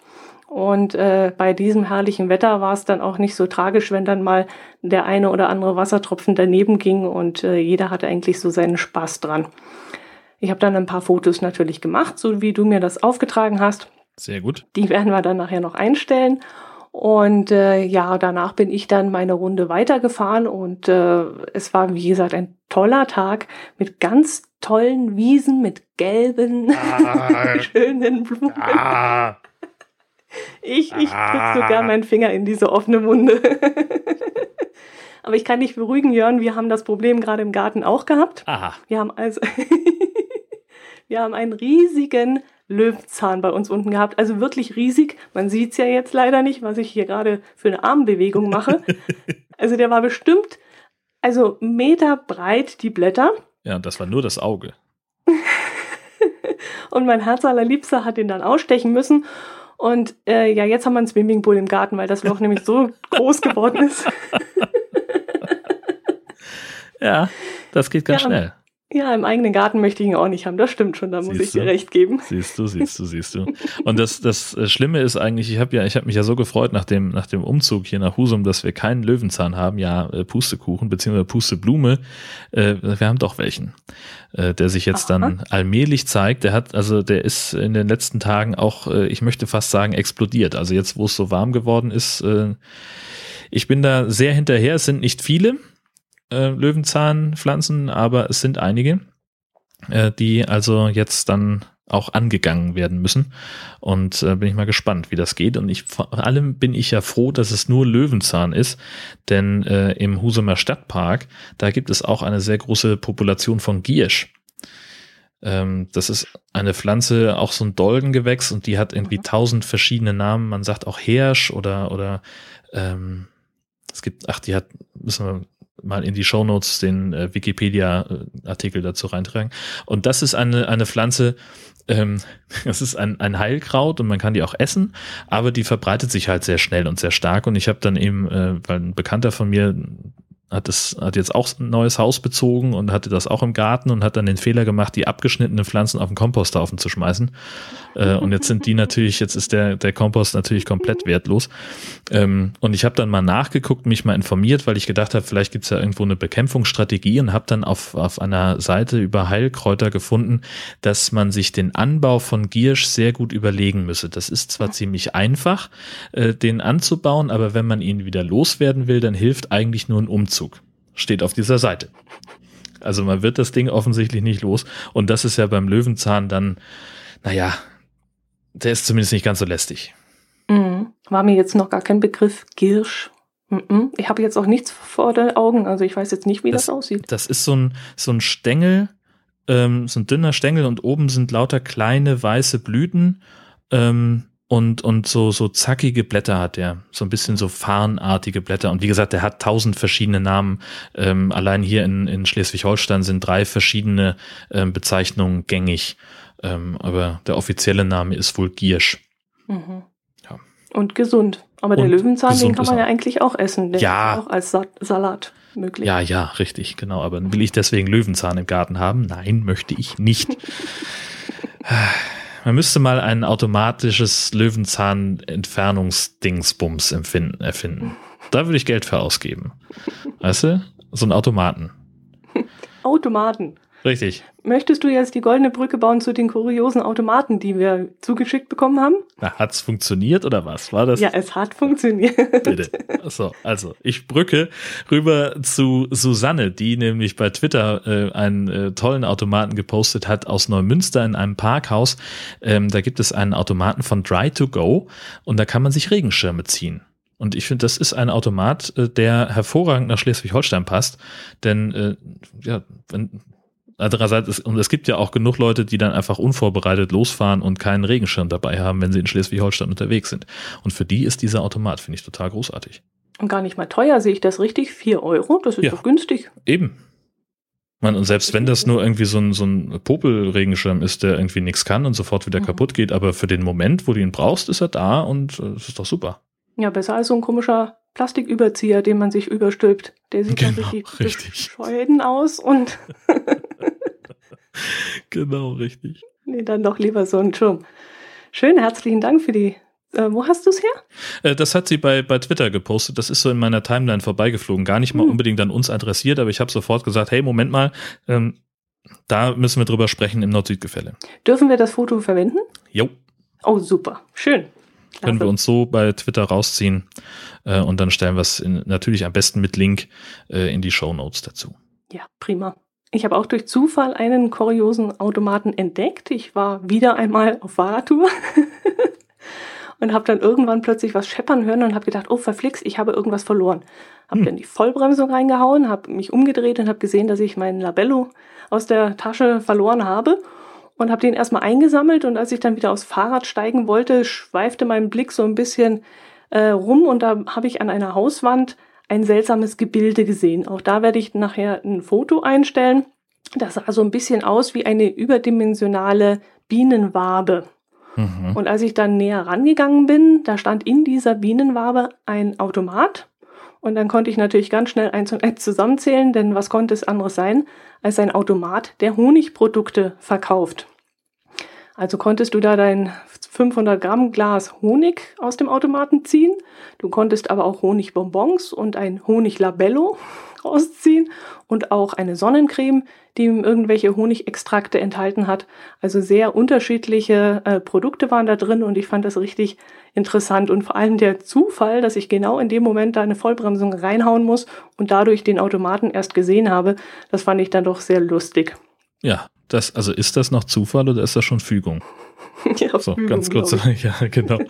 Und äh, bei diesem herrlichen Wetter war es dann auch nicht so tragisch, wenn dann mal der eine oder andere Wassertropfen daneben ging und äh, jeder hatte eigentlich so seinen Spaß dran. Ich habe dann ein paar Fotos natürlich gemacht, so wie du mir das aufgetragen hast. Sehr gut. Die werden wir dann nachher noch einstellen. Und äh, ja, danach bin ich dann meine Runde weitergefahren und äh, es war, wie gesagt, ein toller Tag mit ganz tollen Wiesen, mit gelben, ah, schönen Blumen. Ah, ich, ich ah. drücke sogar meinen Finger in diese offene Wunde. Aber ich kann dich beruhigen, Jörn, wir haben das Problem gerade im Garten auch gehabt. Aha. Wir haben also, wir haben einen riesigen Löwenzahn bei uns unten gehabt. Also wirklich riesig. Man sieht es ja jetzt leider nicht, was ich hier gerade für eine Armbewegung mache. also der war bestimmt, also Meter breit die Blätter. Ja, das war nur das Auge. und mein Herz allerliebster hat ihn dann ausstechen müssen. Und äh, ja, jetzt haben wir einen Swimmingpool im Garten, weil das Loch nämlich so groß geworden ist. ja, das geht ganz ja, schnell. Ja, im eigenen Garten möchte ich ihn auch nicht haben. Das stimmt schon, da muss ich dir recht geben. Siehst du, siehst du, siehst du. Und das, das äh, Schlimme ist eigentlich, ich habe ja, ich habe mich ja so gefreut nach dem, nach dem Umzug hier nach Husum, dass wir keinen Löwenzahn haben, ja, äh, Pustekuchen beziehungsweise Pusteblume. Äh, wir haben doch welchen, der sich jetzt Aha. dann allmählich zeigt. Der hat, also der ist in den letzten Tagen auch, ich möchte fast sagen, explodiert. Also jetzt, wo es so warm geworden ist, ich bin da sehr hinterher. Es sind nicht viele äh, Löwenzahnpflanzen, aber es sind einige, äh, die also jetzt dann auch angegangen werden müssen. Und äh, bin ich mal gespannt, wie das geht. Und ich vor allem bin ich ja froh, dass es nur Löwenzahn ist, denn äh, im Husumer Stadtpark, da gibt es auch eine sehr große Population von Giersch. Ähm, das ist eine Pflanze, auch so ein Doldengewächs und die hat irgendwie mhm. tausend verschiedene Namen. Man sagt auch Hersch oder oder ähm, es gibt, ach, die hat, müssen wir mal in die Shownotes den äh, Wikipedia-Artikel dazu reintragen. Und das ist eine, eine Pflanze, ähm, das ist ein, ein Heilkraut und man kann die auch essen, aber die verbreitet sich halt sehr schnell und sehr stark. Und ich habe dann eben, äh, weil ein Bekannter von mir hat es hat jetzt auch ein neues Haus bezogen und hatte das auch im Garten und hat dann den Fehler gemacht, die abgeschnittenen Pflanzen auf den Komposthaufen zu schmeißen. Äh, und jetzt sind die natürlich, jetzt ist der der Kompost natürlich komplett wertlos. Ähm, und ich habe dann mal nachgeguckt, mich mal informiert, weil ich gedacht habe, vielleicht gibt's ja irgendwo eine Bekämpfungsstrategie und habe dann auf auf einer Seite über Heilkräuter gefunden, dass man sich den Anbau von Giersch sehr gut überlegen müsse. Das ist zwar ziemlich einfach, äh, den anzubauen, aber wenn man ihn wieder loswerden will, dann hilft eigentlich nur ein Umzug. Umzug. Steht auf dieser Seite. Also man wird das Ding offensichtlich nicht los. Und das ist ja beim Löwenzahn dann, naja, der ist zumindest nicht ganz so lästig. Mhm. War mir jetzt noch gar kein Begriff Girsch. Mhm. Ich habe jetzt auch nichts vor den Augen, also ich weiß jetzt nicht, wie das, das aussieht. Das ist so ein, so ein Stängel, ähm, so ein dünner Stängel und oben sind lauter kleine weiße Blüten. Ähm, und, und so, so zackige Blätter hat er, so ein bisschen so farnartige Blätter. Und wie gesagt, der hat tausend verschiedene Namen. Ähm, allein hier in, in Schleswig-Holstein sind drei verschiedene ähm, Bezeichnungen gängig. Ähm, aber der offizielle Name ist wohl Giersch. Mhm. Ja. Und gesund. Aber der und Löwenzahn, den kann man ja eigentlich auch essen. Der ja. ist auch als Sa Salat möglich. Ja, ja, richtig, genau. Aber will ich deswegen Löwenzahn im Garten haben? Nein, möchte ich nicht. Man müsste mal ein automatisches Löwenzahn-Entfernungsdingsbums erfinden. Da würde ich Geld für ausgeben. Weißt du? So ein Automaten. Automaten. Richtig. Möchtest du jetzt die goldene Brücke bauen zu den kuriosen Automaten, die wir zugeschickt bekommen haben? Na, hat's funktioniert oder was? War das? Ja, es hat funktioniert. Bitte. So, also ich brücke rüber zu Susanne, die nämlich bei Twitter äh, einen äh, tollen Automaten gepostet hat aus Neumünster in einem Parkhaus. Ähm, da gibt es einen Automaten von Dry to Go und da kann man sich Regenschirme ziehen. Und ich finde, das ist ein Automat, äh, der hervorragend nach Schleswig-Holstein passt. Denn äh, ja, wenn, Andererseits, ist, und es gibt ja auch genug Leute, die dann einfach unvorbereitet losfahren und keinen Regenschirm dabei haben, wenn sie in Schleswig-Holstein unterwegs sind. Und für die ist dieser Automat, finde ich, total großartig. Und gar nicht mal teuer, sehe ich das richtig? Vier Euro, das ist ja, doch günstig. Eben. Man, und selbst wenn das nur irgendwie so ein, so ein Popelregenschirm ist, der irgendwie nichts kann und sofort wieder mhm. kaputt geht, aber für den Moment, wo du ihn brauchst, ist er da und äh, das ist doch super. Ja, besser als so ein komischer Plastiküberzieher, den man sich überstülpt. Der sieht Genau, dann richtig, richtig. bescheiden aus und Genau, richtig. nee, dann doch lieber so einen Schirm. Schön, herzlichen Dank für die. Äh, wo hast du es her? Äh, Das hat sie bei, bei Twitter gepostet. Das ist so in meiner Timeline vorbeigeflogen. Gar nicht mal Hm. unbedingt an uns adressiert, aber ich habe sofort gesagt, hey, Moment mal, ähm, da müssen wir drüber sprechen im Nord-Süd-Gefälle. Dürfen wir das Foto verwenden? Jo, Oh, super. Schön. können wir Klasse. uns so bei Twitter rausziehen äh, und dann stellen wir es natürlich am besten mit Link äh, in die Show Notes dazu. Ja, prima. Ich habe auch durch Zufall einen kuriosen Automaten entdeckt. Ich war wieder einmal auf Fahrradtour und habe dann irgendwann plötzlich was scheppern hören und habe gedacht, oh verflixt, ich habe irgendwas verloren. Habe Hm. dann die Vollbremsung reingehauen, habe mich umgedreht und habe gesehen, dass ich meinen Labello aus der Tasche verloren habe und habe den erstmal eingesammelt und als ich dann wieder aufs Fahrrad steigen wollte, schweifte mein Blick so ein bisschen äh, rum und da habe ich an einer Hauswand ein seltsames Gebilde gesehen. Auch da werde ich nachher ein Foto einstellen. Das sah so ein bisschen aus wie eine überdimensionale Bienenwabe. Mhm. Und als ich dann näher rangegangen bin, da stand in dieser Bienenwabe ein Automat. Und dann konnte ich natürlich ganz schnell eins und eins zusammenzählen, denn was konnte es anderes sein als ein Automat, der Honigprodukte verkauft. Also konntest du da dein 500 Gramm Glas Honig aus dem Automaten ziehen. Du konntest aber auch Honigbonbons und ein Honiglabello rausziehen und auch eine Sonnencreme, die irgendwelche Honigextrakte enthalten hat. Also sehr unterschiedliche äh, Produkte waren da drin und ich fand das richtig interessant und vor allem der Zufall, dass ich genau in dem Moment da eine Vollbremsung reinhauen muss und dadurch den Automaten erst gesehen habe, das fand ich dann doch sehr lustig. Ja, das, also ist das noch Zufall oder ist das schon Fügung? Ja, So, Fügung, ganz kurz. Ja, genau.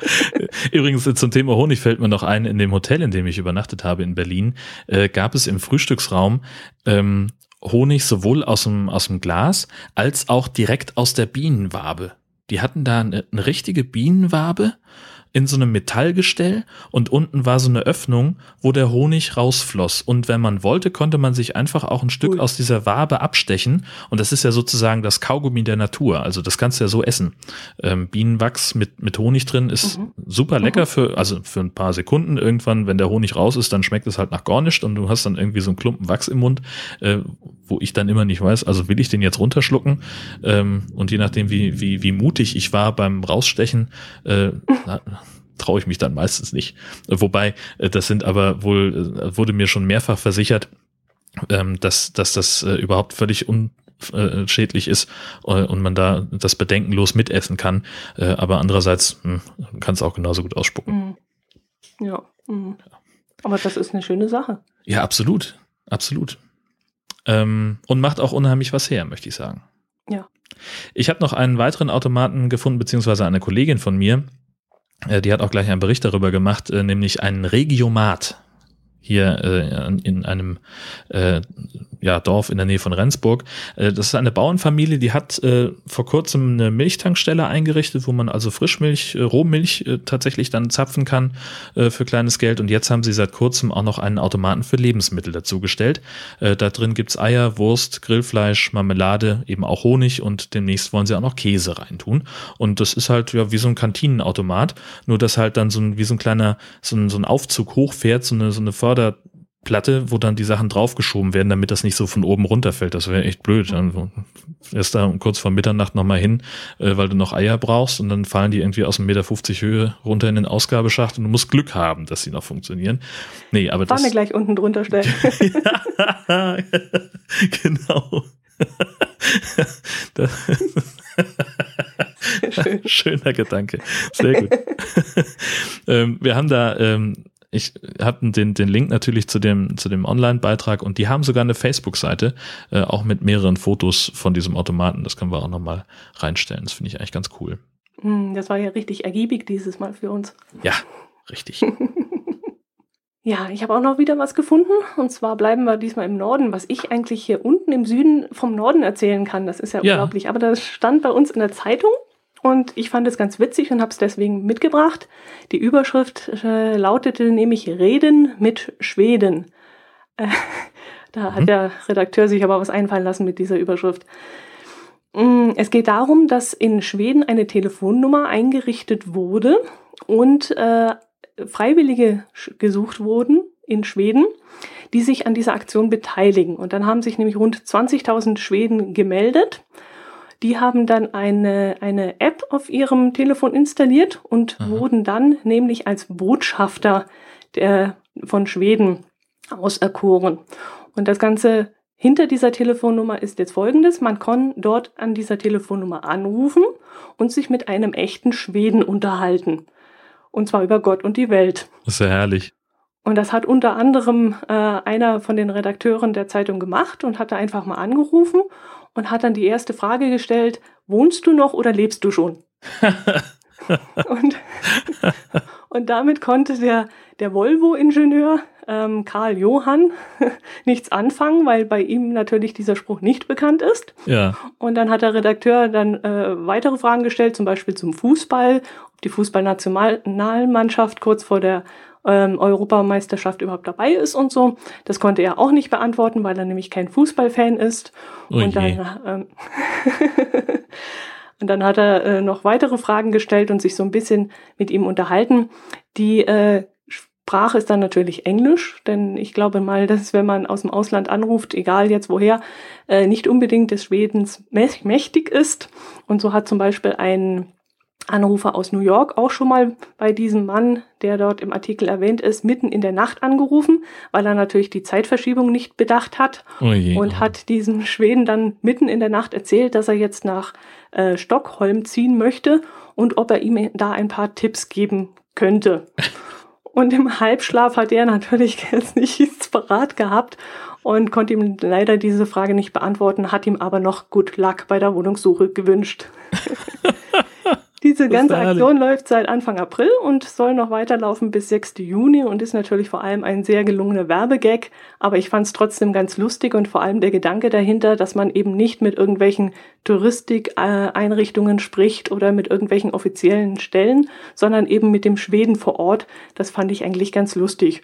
Übrigens äh, zum Thema Honig fällt mir noch ein, in dem Hotel, in dem ich übernachtet habe in Berlin, äh, gab es im Frühstücksraum ähm, Honig sowohl aus dem, aus dem Glas als auch direkt aus der Bienenwabe. Die hatten da eine, eine richtige Bienenwabe in so einem Metallgestell und unten war so eine Öffnung, wo der Honig rausfloss. Und wenn man wollte, konnte man sich einfach auch ein Stück Ui. aus dieser Wabe abstechen. Und das ist ja sozusagen das Kaugummi der Natur. Also das kannst du ja so essen. Ähm, Bienenwachs mit, mit Honig drin ist Mhm. super lecker für, also für ein paar Sekunden. Irgendwann, wenn der Honig raus ist, dann schmeckt es halt nach gar nichts und du hast dann irgendwie so einen Klumpen Wachs im Mund, äh, wo ich dann immer nicht weiß, also will ich den jetzt runterschlucken? Ähm, und je nachdem, wie, wie, wie mutig ich war beim Rausstechen, äh, traue ich mich dann meistens nicht. Wobei, äh, das sind aber wohl, äh, wurde mir schon mehrfach versichert, ähm, dass, dass das äh, überhaupt völlig unschädlich ist und man da das bedenkenlos mitessen kann. Aber andererseits kann es auch genauso gut ausspucken. Mhm. Ja. Mhm. Aber das ist eine schöne Sache. Ja, absolut. Absolut. Ähm, und macht auch unheimlich was her, möchte ich sagen. Ja. Ich habe noch einen weiteren Automaten gefunden, beziehungsweise eine Kollegin von mir, die hat auch gleich einen Bericht darüber gemacht, äh, nämlich einen Regiomat hier äh, in einem äh, ja, Dorf in der Nähe von Rendsburg. Äh, das ist eine Bauernfamilie, die hat äh, vor kurzem eine Milchtankstelle eingerichtet, wo man also Frischmilch, äh, Rohmilch tatsächlich dann zapfen kann für kleines Geld. Und jetzt haben sie seit kurzem auch noch einen Automaten für Lebensmittel dazugestellt. Da drin gibt's Eier, Wurst, Grillfleisch, Marmelade, eben auch Honig und demnächst wollen sie auch noch Käse reintun. Und das ist halt ja wie so ein Kantinenautomat, nur dass halt dann so ein, wie so ein kleiner, so ein, so ein Aufzug hochfährt, so eine, so eine Förderplatte, wo dann die Sachen draufgeschoben werden, damit das nicht so von oben runterfällt. Das wäre echt blöd. Dann erst da kurz vor Mitternacht nochmal hin, äh, weil du noch Eier brauchst und dann fallen die irgendwie aus 1,50 Meter Höhe runter in den Ausgabeschacht und du musst Glück haben, dass sie noch funktionieren. Nee, aber Pfanne das. gleich unten drunter stellen. ja, genau. Schön. Schöner Gedanke. Sehr gut. ähm, wir haben da, ähm, ich habe den, den Link natürlich zu dem, zu dem Online-Beitrag und die haben sogar eine Facebook-Seite, äh, auch mit mehreren Fotos von diesem Automaten. Das können wir auch nochmal reinstellen. Das finde ich eigentlich ganz cool. Hm, Das war ja richtig ergiebig dieses Mal für uns. Ja, richtig. Ja, ich habe auch noch wieder was gefunden. Und zwar bleiben wir diesmal im Norden, was ich eigentlich hier unten im Süden vom Norden erzählen kann. Das ist ja, Ja. unglaublich. Aber das stand bei uns in der Zeitung und ich fand es ganz witzig und habe es deswegen mitgebracht. Die Überschrift äh, lautete nämlich Reden mit Schweden. Äh, Da mhm. hat der Redakteur sich aber was einfallen lassen mit dieser Überschrift. Mm, es geht darum, dass in Schweden eine Telefonnummer eingerichtet wurde und äh, Freiwillige gesucht wurden in Schweden, die sich an dieser Aktion beteiligen. Und dann haben sich nämlich rund 20.000 Schweden gemeldet. Die haben dann eine, eine App auf ihrem Telefon installiert und Aha. wurden dann nämlich als Botschafter der, von Schweden auserkoren. Und das Ganze hinter dieser Telefonnummer ist jetzt folgendes. Man kann dort an dieser Telefonnummer anrufen und sich mit einem echten Schweden unterhalten. Und zwar über Gott und die Welt. Das ist ja herrlich. Und das hat unter anderem äh, einer von den Redakteuren der Zeitung gemacht und hat da einfach mal angerufen und hat dann die erste Frage gestellt, wohnst du noch oder lebst du schon? und, und damit konnte der, der Volvo-Ingenieur ähm, Karl Johann nichts anfangen, weil bei ihm natürlich dieser Spruch nicht bekannt ist. Ja. Und dann hat der Redakteur dann äh, weitere Fragen gestellt, zum Beispiel zum Fußball, ob die Fußballnationalmannschaft kurz vor der ähm, Europameisterschaft überhaupt dabei ist und so. Das konnte er auch nicht beantworten, weil er nämlich kein Fußballfan ist. Oh und dann, ähm, und dann hat er äh, noch weitere Fragen gestellt und sich so ein bisschen mit ihm unterhalten. Die äh, Sprache ist dann natürlich Englisch, denn ich glaube mal, dass wenn man aus dem Ausland anruft, egal jetzt woher, äh, nicht unbedingt des Schwedens mächtig ist. Und so hat zum Beispiel ein Anrufer aus New York auch schon mal bei diesem Mann, der dort im Artikel erwähnt ist, mitten in der Nacht angerufen, weil er natürlich die Zeitverschiebung nicht bedacht hat oh je, und oh. hat diesem Schweden dann mitten in der Nacht erzählt, dass er jetzt nach äh, Stockholm ziehen möchte und ob er ihm da ein paar Tipps geben könnte. Und im Halbschlaf hat er natürlich jetzt nichts parat gehabt und konnte ihm leider diese Frage nicht beantworten, hat ihm aber noch Good Luck bei der Wohnungssuche gewünscht. Diese ganze Aktion läuft seit Anfang April und soll noch weiterlaufen bis 6. Juni und ist natürlich vor allem ein sehr gelungener Werbegag, aber ich fand es trotzdem ganz lustig und vor allem der Gedanke dahinter, dass man eben nicht mit irgendwelchen Touristikeinrichtungen spricht oder mit irgendwelchen offiziellen Stellen, sondern eben mit dem Schweden vor Ort. Das fand ich eigentlich ganz lustig.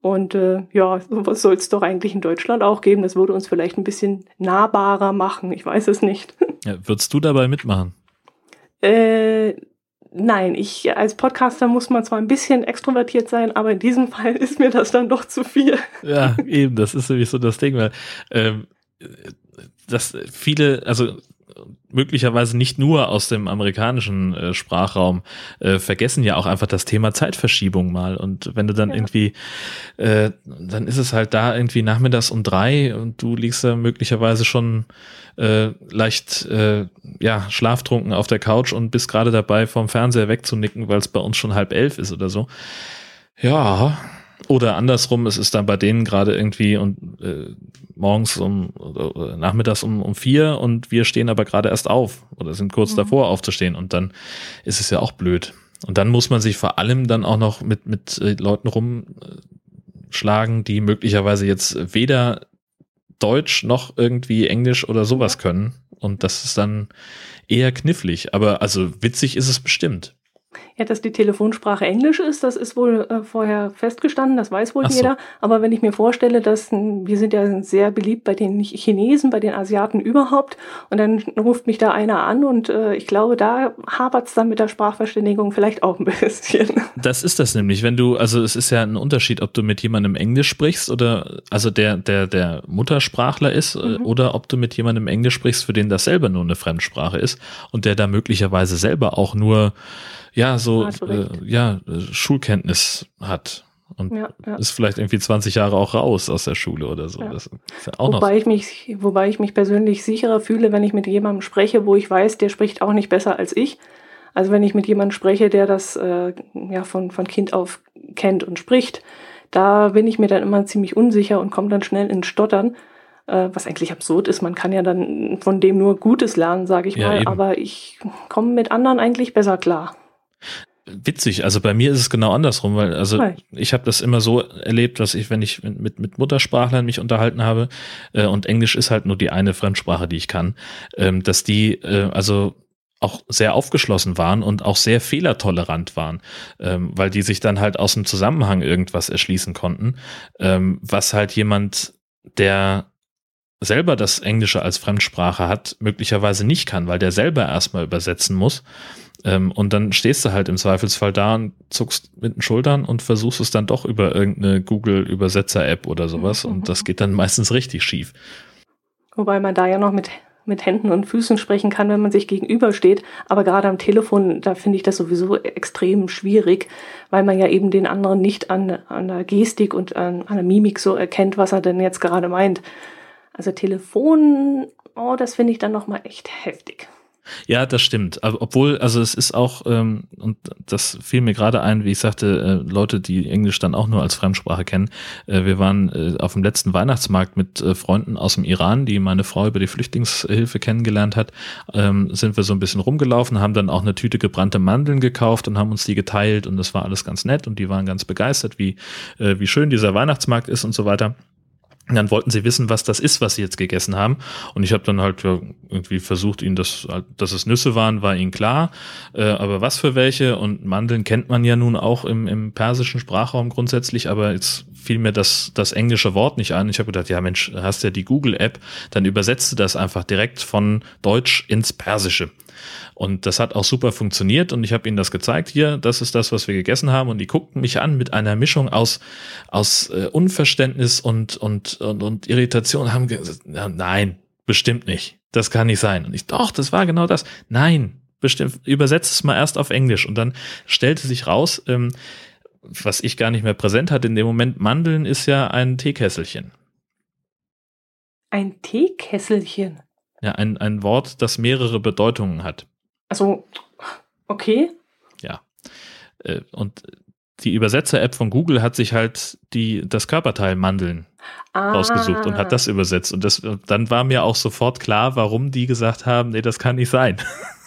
Und äh, ja, sowas soll es doch eigentlich in Deutschland auch geben. Das würde uns vielleicht ein bisschen nahbarer machen. Ich weiß es nicht. Ja, würdest du dabei mitmachen? Äh, nein, ich als Podcaster muss man zwar ein bisschen extrovertiert sein, aber in diesem Fall ist mir das dann doch zu viel. Ja, eben, das ist nämlich so das Ding, weil ähm, dass viele, also möglicherweise nicht nur aus dem amerikanischen äh, Sprachraum äh, vergessen ja auch einfach das Thema Zeitverschiebung mal. Und wenn du dann ja. irgendwie, äh, dann ist es halt da irgendwie nachmittags um drei und du liegst da möglicherweise schon äh, leicht äh, ja schlaftrunken auf der Couch und bist gerade dabei vom Fernseher wegzunicken, weil es bei uns schon halb elf ist oder so. Ja, oder andersrum, es ist dann bei denen gerade irgendwie und äh, morgens um oder nachmittags um, um vier und wir stehen aber gerade erst auf oder sind kurz mhm. davor aufzustehen und dann ist es ja auch blöd. Und dann muss man sich vor allem dann auch noch mit, mit äh, Leuten rumschlagen, die möglicherweise jetzt weder Deutsch noch irgendwie Englisch oder sowas können. Und das ist dann eher knifflig. Aber also witzig ist es bestimmt. Ja, dass die Telefonsprache Englisch ist, das ist wohl äh, vorher festgestanden, das weiß wohl so. jeder. Aber wenn ich mir vorstelle, dass wir sind ja sehr beliebt bei den Chinesen, bei den Asiaten überhaupt, und dann ruft mich da einer an und äh, ich glaube, da hapert es dann mit der Sprachverständigung vielleicht auch ein bisschen. Das ist das nämlich, wenn du, also es ist ja ein Unterschied, ob du mit jemandem Englisch sprichst oder also der, der, der Muttersprachler ist, äh, mhm. oder ob du mit jemandem Englisch sprichst, für den das selber nur eine Fremdsprache ist und der da möglicherweise selber auch nur ja, so, äh, ja, Schulkenntnis hat. Und ja, ja. ist vielleicht irgendwie 20 Jahre auch raus aus der Schule oder so. Ja. Das ist ja auch wobei noch. Ich mich, wobei ich mich persönlich sicherer fühle, wenn ich mit jemandem spreche, wo ich weiß, der spricht auch nicht besser als ich. Also wenn ich mit jemandem spreche, der das äh, ja von, von Kind auf kennt und spricht, da bin ich mir dann immer ziemlich unsicher und komme dann schnell ins Stottern, äh, was eigentlich absurd ist. Man kann ja dann von dem nur Gutes lernen, sage ich mal, eben. aber ich komme mit anderen eigentlich besser klar witzig. Also bei mir ist es genau andersrum, weil also ich habe das immer so erlebt, dass ich, wenn ich mit, mit Muttersprachlern mich unterhalten habe, äh, und Englisch ist halt nur die eine Fremdsprache, die ich kann, ähm, dass die äh, also auch sehr aufgeschlossen waren und auch sehr fehlertolerant waren, ähm, weil die sich dann halt aus dem Zusammenhang irgendwas erschließen konnten, ähm, was halt jemand der selber das Englische als Fremdsprache hat, möglicherweise nicht kann, weil der selber erstmal übersetzen muss. Ähm, und dann stehst du halt im Zweifelsfall da und zuckst mit den Schultern und versuchst es dann doch über irgendeine Google-Übersetzer-App oder sowas. Und das geht dann meistens richtig schief. Wobei man da ja noch mit, mit Händen und Füßen sprechen kann, wenn man sich gegenübersteht. Aber gerade am Telefon, da finde ich das sowieso extrem schwierig, weil man ja eben den anderen nicht an, an der Gestik und an, an der Mimik so erkennt, was er denn jetzt gerade meint. Also Telefon, oh, das finde ich dann nochmal echt heftig. Ja, das stimmt. Obwohl, also es ist auch, ähm, und das fiel mir gerade ein, wie ich sagte, äh, Leute, die Englisch dann auch nur als Fremdsprache kennen. Äh, wir waren äh, auf dem letzten Weihnachtsmarkt mit äh, Freunden aus dem Iran, die meine Frau über die Flüchtlingshilfe kennengelernt hat. Ähm, sind wir so ein bisschen rumgelaufen, haben dann auch eine Tüte gebrannte Mandeln gekauft und haben uns die geteilt und das war alles ganz nett und die waren ganz begeistert, wie, äh, wie schön dieser Weihnachtsmarkt ist und so weiter. Und dann wollten sie wissen, was das ist, was sie jetzt gegessen haben. Und ich habe dann halt irgendwie versucht, ihnen das, dass es Nüsse waren, war ihnen klar. Äh, aber was für welche? Und Mandeln kennt man ja nun auch im, im persischen Sprachraum grundsätzlich, aber jetzt fiel mir das, das englische Wort nicht ein. Ich habe gedacht, ja Mensch, hast ja die Google-App, dann übersetzt du das einfach direkt von Deutsch ins Persische. Und das hat auch super funktioniert und ich habe ihnen das gezeigt. Hier, das ist das, was wir gegessen haben. Und die guckten mich an mit einer Mischung aus, aus äh, Unverständnis und, und, und, und Irritation. Haben gesagt, nein, bestimmt nicht. Das kann nicht sein. Und ich, doch, das war genau das. Nein, bestimmt, übersetzt es mal erst auf Englisch. Und dann stellte sich raus, ähm, was ich gar nicht mehr präsent hatte in dem Moment, Mandeln ist ja ein Teekesselchen. Ein Teekesselchen? Ja, ein, ein Wort, das mehrere Bedeutungen hat. Also, okay. Ja. Äh, und die Übersetzer-App von Google hat sich halt die, das Körperteil Mandeln ah. rausgesucht und hat das übersetzt. Und das, dann war mir auch sofort klar, warum die gesagt haben, nee, das kann nicht sein.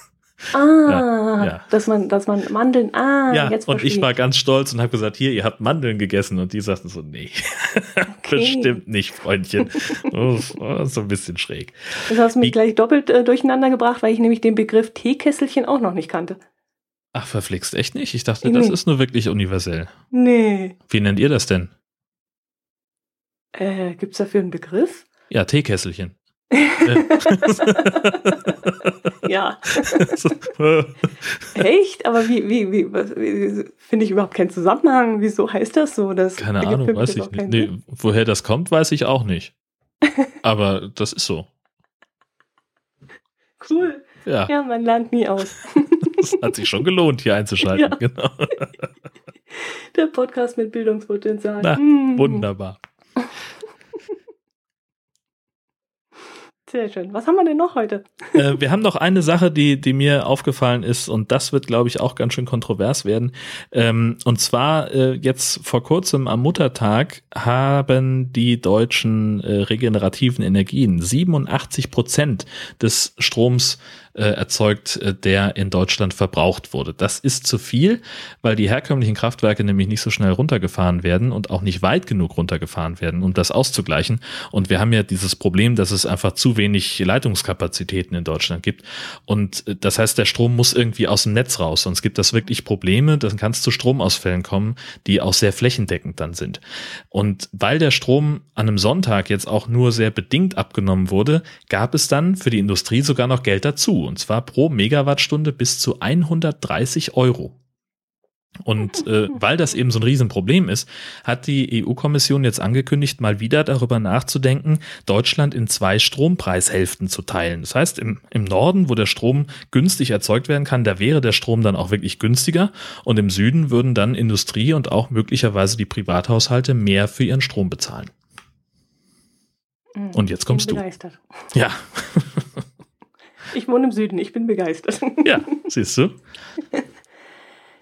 Ah, ja, ja. dass man, dass man Mandeln, ah, ja, jetzt und ich war ganz stolz und habe gesagt, hier, ihr habt Mandeln gegessen und die sagten so, nee, okay. bestimmt nicht, Freundchen. oh, so ein bisschen schräg. Das hast du mich gleich doppelt äh, durcheinander gebracht, weil ich nämlich den Begriff Teekesselchen auch noch nicht kannte. Ach, verflixt, echt nicht? Ich dachte, nee. das ist nur wirklich universell. Nee. Wie nennt ihr das denn? Äh, gibt's dafür einen Begriff? Ja, Teekesselchen. Ja. Echt? Aber wie, wie, wie, wie finde ich überhaupt keinen Zusammenhang? Wieso heißt das so? Das Keine Ahnung, weiß ich nicht. Nee, woher das kommt, weiß ich auch nicht. Aber das ist so. Cool. Ja. ja, man lernt nie aus. das hat sich schon gelohnt, hier einzuschalten. Ja. Genau. Der Podcast mit Bildungspotenzial. Na, mm. Wunderbar. Sehr schön. Was haben wir denn noch heute? Äh, wir haben noch eine Sache, die, die mir aufgefallen ist und das wird, glaube ich, auch ganz schön kontrovers werden. Ähm, und zwar äh, jetzt vor kurzem am Muttertag haben die deutschen äh, regenerativen Energien 87 Prozent des Stroms erzeugt, äh, der in Deutschland verbraucht wurde. Das ist zu viel, weil die herkömmlichen Kraftwerke nämlich nicht so schnell runtergefahren werden und auch nicht weit genug runtergefahren werden, um das auszugleichen. Und wir haben ja dieses Problem, dass es einfach zu wenig Leitungskapazitäten in Deutschland gibt. Und äh, das heißt, der Strom muss irgendwie aus dem Netz raus, sonst gibt das wirklich Probleme, dann kann es zu Stromausfällen kommen, die auch sehr flächendeckend dann sind. Und weil der Strom an einem Sonntag jetzt auch nur sehr bedingt abgenommen wurde, gab es dann für die Industrie sogar noch Geld dazu und zwar pro Megawattstunde bis zu 130 Euro. Und äh, weil das eben so ein Riesenproblem ist, hat die EU-Kommission jetzt angekündigt, mal wieder darüber nachzudenken, Deutschland in zwei Strompreishälften zu teilen. Das heißt, im, im Norden, wo der Strom günstig erzeugt werden kann, da wäre der Strom dann auch wirklich günstiger. Und im Süden würden dann Industrie und auch möglicherweise die Privathaushalte mehr für ihren Strom bezahlen. Mhm. Und jetzt kommst du. Ja. Ich wohne im Süden, ich bin begeistert. Ja, siehst du.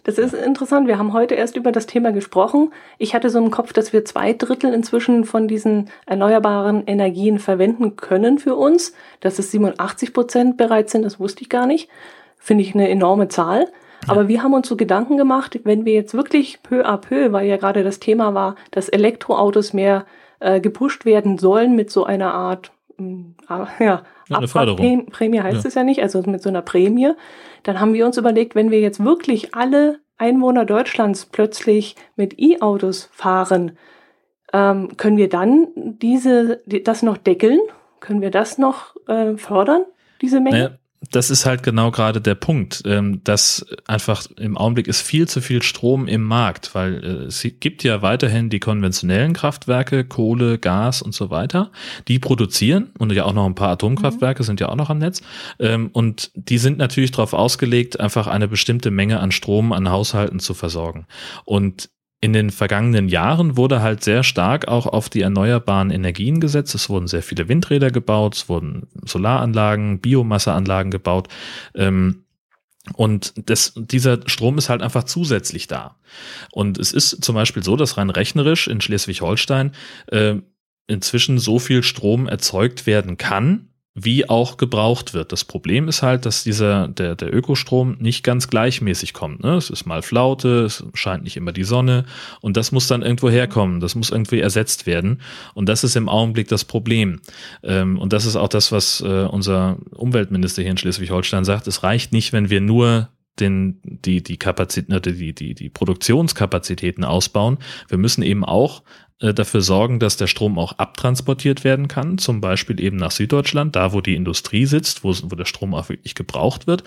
Das ist interessant. Wir haben heute erst über das Thema gesprochen. Ich hatte so im Kopf, dass wir zwei Drittel inzwischen von diesen erneuerbaren Energien verwenden können für uns. Dass es 87 Prozent bereit sind, das wusste ich gar nicht. Finde ich eine enorme Zahl. Aber wir haben uns so Gedanken gemacht, wenn wir jetzt wirklich peu à peu, weil ja gerade das Thema war, dass Elektroautos mehr äh, gepusht werden sollen mit so einer Art hm, ja, ja, eine Förderung. Prämie heißt ja. es ja nicht, also mit so einer Prämie. Dann haben wir uns überlegt, wenn wir jetzt wirklich alle Einwohner Deutschlands plötzlich mit E-Autos fahren, Ähm, können wir dann diese, die, das noch deckeln? Können wir das noch äh, fördern, diese Menge? Naja, das ist halt genau gerade der Punkt, ähm, dass einfach im Augenblick ist viel zu viel Strom im Markt, weil äh, es gibt ja weiterhin die konventionellen Kraftwerke, Kohle, Gas und so weiter, die produzieren und ja auch noch ein paar Atomkraftwerke mhm. sind ja auch noch am Netz ähm, und die sind natürlich darauf ausgelegt, einfach eine bestimmte Menge an Strom an Haushalten zu versorgen. Und in den vergangenen Jahren wurde halt sehr stark auch auf die erneuerbaren Energien gesetzt. Es wurden sehr viele Windräder gebaut, es wurden Solaranlagen, Biomasseanlagen gebaut. Ähm, und das, dieser Strom ist halt einfach zusätzlich da. Und es ist zum Beispiel so, dass rein rechnerisch in Schleswig-Holstein äh, inzwischen so viel Strom erzeugt werden kann, wie auch gebraucht wird. Das Problem ist halt, dass dieser, der, der Ökostrom nicht ganz gleichmäßig kommt. Ne? Es ist mal Flaute, es scheint nicht immer die Sonne und das muss dann irgendwo herkommen. Das muss irgendwie ersetzt werden. Und das ist im Augenblick das Problem. Ähm, und das ist auch das, was äh, unser Umweltminister hier in Schleswig-Holstein sagt. Es reicht nicht, wenn wir nur den, die, die Kapazitäten, die, die, die Produktionskapazitäten ausbauen. Wir müssen eben auch dafür sorgen, dass der Strom auch abtransportiert werden kann, zum Beispiel eben nach Süddeutschland, da wo die Industrie sitzt, wo, wo der Strom auch wirklich gebraucht wird.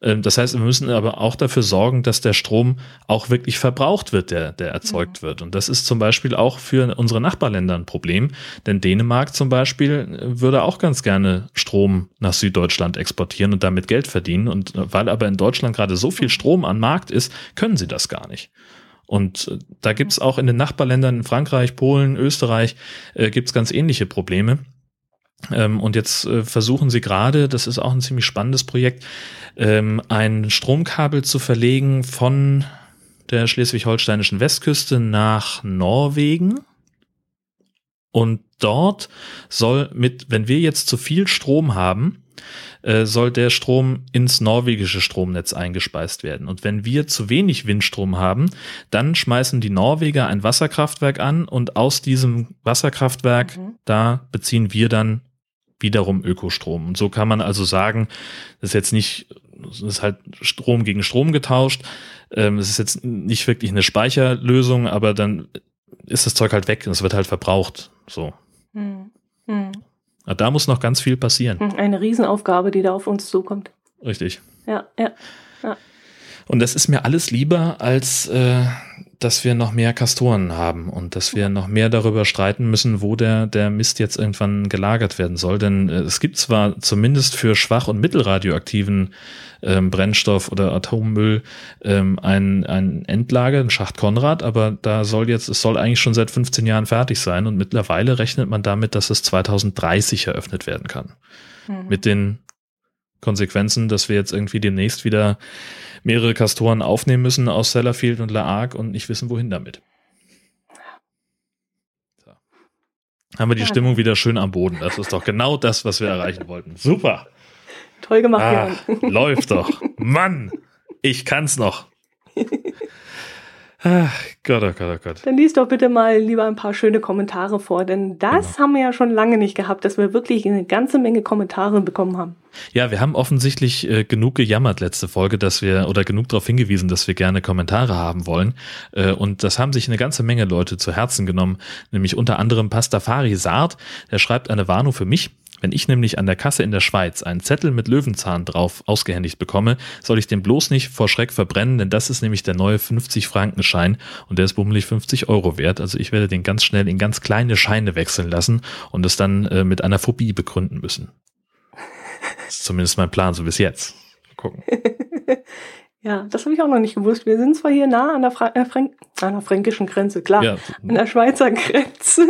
Ähm, das heißt, wir müssen aber auch dafür sorgen, dass der Strom auch wirklich verbraucht wird, der, der erzeugt mhm. wird. Und das ist zum Beispiel auch für unsere Nachbarländer ein Problem, denn Dänemark zum Beispiel äh, würde auch ganz gerne Strom nach Süddeutschland exportieren und damit Geld verdienen. Und äh, weil aber in Deutschland gerade so viel Strom an Markt ist, können sie das gar nicht. Und äh, da gibt's auch in den Nachbarländern, in Frankreich, Polen, Österreich, äh, gibt's ganz ähnliche Probleme. Ähm, und jetzt äh, versuchen sie gerade, das ist auch ein ziemlich spannendes Projekt, ähm, ein Stromkabel zu verlegen von der schleswig-holsteinischen Westküste nach Norwegen. Und dort soll mit, wenn wir jetzt zu viel Strom haben, äh, soll der Strom ins norwegische Stromnetz eingespeist werden. Und wenn wir zu wenig Windstrom haben, dann schmeißen die Norweger ein Wasserkraftwerk an und aus diesem Wasserkraftwerk, mhm. da beziehen wir dann wiederum Ökostrom. Und so kann man also sagen, das ist jetzt nicht, das ist halt Strom gegen Strom getauscht. Ähm, es ist jetzt nicht wirklich eine Speicherlösung, aber dann ist das Zeug halt weg und es wird halt verbraucht. So. Hm. Hm. Da muss noch ganz viel passieren. Hm, eine Riesenaufgabe, die da auf uns zukommt. Richtig. Ja, ja. Und das ist mir alles lieber, als äh, dass wir noch mehr Kastoren haben und dass wir noch mehr darüber streiten müssen, wo der, der Mist jetzt irgendwann gelagert werden soll. Denn äh, es gibt zwar zumindest für schwach- und mittelradioaktiven ähm, Brennstoff oder Atommüll ähm, ein, ein Endlager, ein Schacht Konrad, aber da soll jetzt, es soll eigentlich schon seit 15 Jahren fertig sein und mittlerweile rechnet man damit, dass es 2030 eröffnet werden kann. Mhm. Mit den Konsequenzen, dass wir jetzt irgendwie demnächst wieder mehrere Kastoren aufnehmen müssen aus Sellafield und La Arc und nicht wissen, wohin damit. So. Haben wir die ja. Stimmung wieder schön am Boden. Das ist doch genau das, was wir erreichen wollten. Super. Toll gemacht, Jan. Läuft doch. Mann, ich kann's noch. Ach Gott, oh Gott, oh Gott. Dann liest doch bitte mal lieber ein paar schöne Kommentare vor, denn das genau. haben wir ja schon lange nicht gehabt, dass wir wirklich eine ganze Menge Kommentare bekommen haben. Ja, wir haben offensichtlich äh, genug gejammert letzte Folge, dass wir oder genug darauf hingewiesen, dass wir gerne Kommentare haben wollen. Äh, und das haben sich eine ganze Menge Leute zu Herzen genommen, nämlich unter anderem Pastafari Saad, der schreibt eine Warnung für mich. Wenn ich nämlich an der Kasse in der Schweiz einen Zettel mit Löwenzahn drauf ausgehändigt bekomme, soll ich den bloß nicht vor Schreck verbrennen, denn das ist nämlich der neue 50-Frankenschein und der ist bummelig 50 Euro wert. Also ich werde den ganz schnell in ganz kleine Scheine wechseln lassen und es dann äh, mit einer Phobie begründen müssen. Das ist zumindest mein Plan, so bis jetzt. Mal gucken. Ja, das habe ich auch noch nicht gewusst. Wir sind zwar hier nah an der, Fra äh, an der fränkischen Grenze, klar, ja. an der Schweizer Grenze.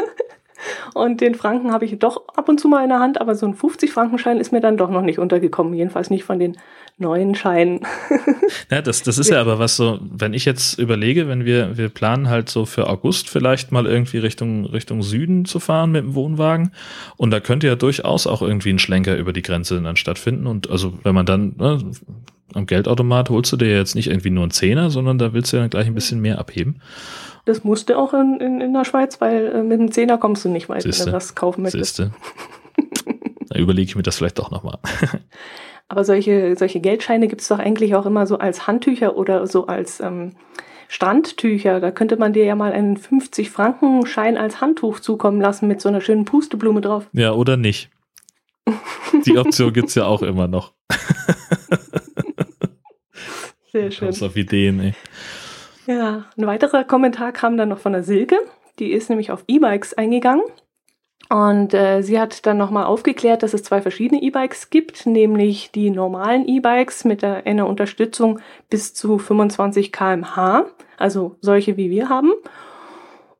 Und den Franken habe ich doch ab und zu mal in der Hand, aber so ein 50-Frankenschein ist mir dann doch noch nicht untergekommen. Jedenfalls nicht von den neuen Scheinen. Ja, das, das ist ja aber was so, wenn ich jetzt überlege, wenn wir, wir planen halt so für August vielleicht mal irgendwie Richtung, Richtung Süden zu fahren mit dem Wohnwagen. Und da könnte ja durchaus auch irgendwie ein Schlenker über die Grenze dann stattfinden. Und also wenn man dann, ne, am Geldautomat holst du dir jetzt nicht irgendwie nur einen Zehner, sondern da willst du ja dann gleich ein bisschen mehr abheben. Das musste auch in, in, in der Schweiz, weil äh, mit einem Zehner kommst du nicht weit, Siehste. wenn du was kaufen möchtest. Siehste. da überlege ich mir das vielleicht auch nochmal. Aber solche, solche Geldscheine gibt es doch eigentlich auch immer so als Handtücher oder so als ähm, Strandtücher. Da könnte man dir ja mal einen 50-Franken-Schein als Handtuch zukommen lassen mit so einer schönen Pusteblume drauf. Ja, oder nicht. Die Option gibt's ja auch immer noch. Sehr schön. Kommst auf Ideen, ey. Ja, ein weiterer Kommentar kam dann noch von der Silke. Die ist nämlich auf E-Bikes eingegangen. Und äh, sie hat dann nochmal aufgeklärt, dass es zwei verschiedene E-Bikes gibt, nämlich die normalen E-Bikes mit der, einer Unterstützung bis zu 25 kmh, also solche wie wir haben.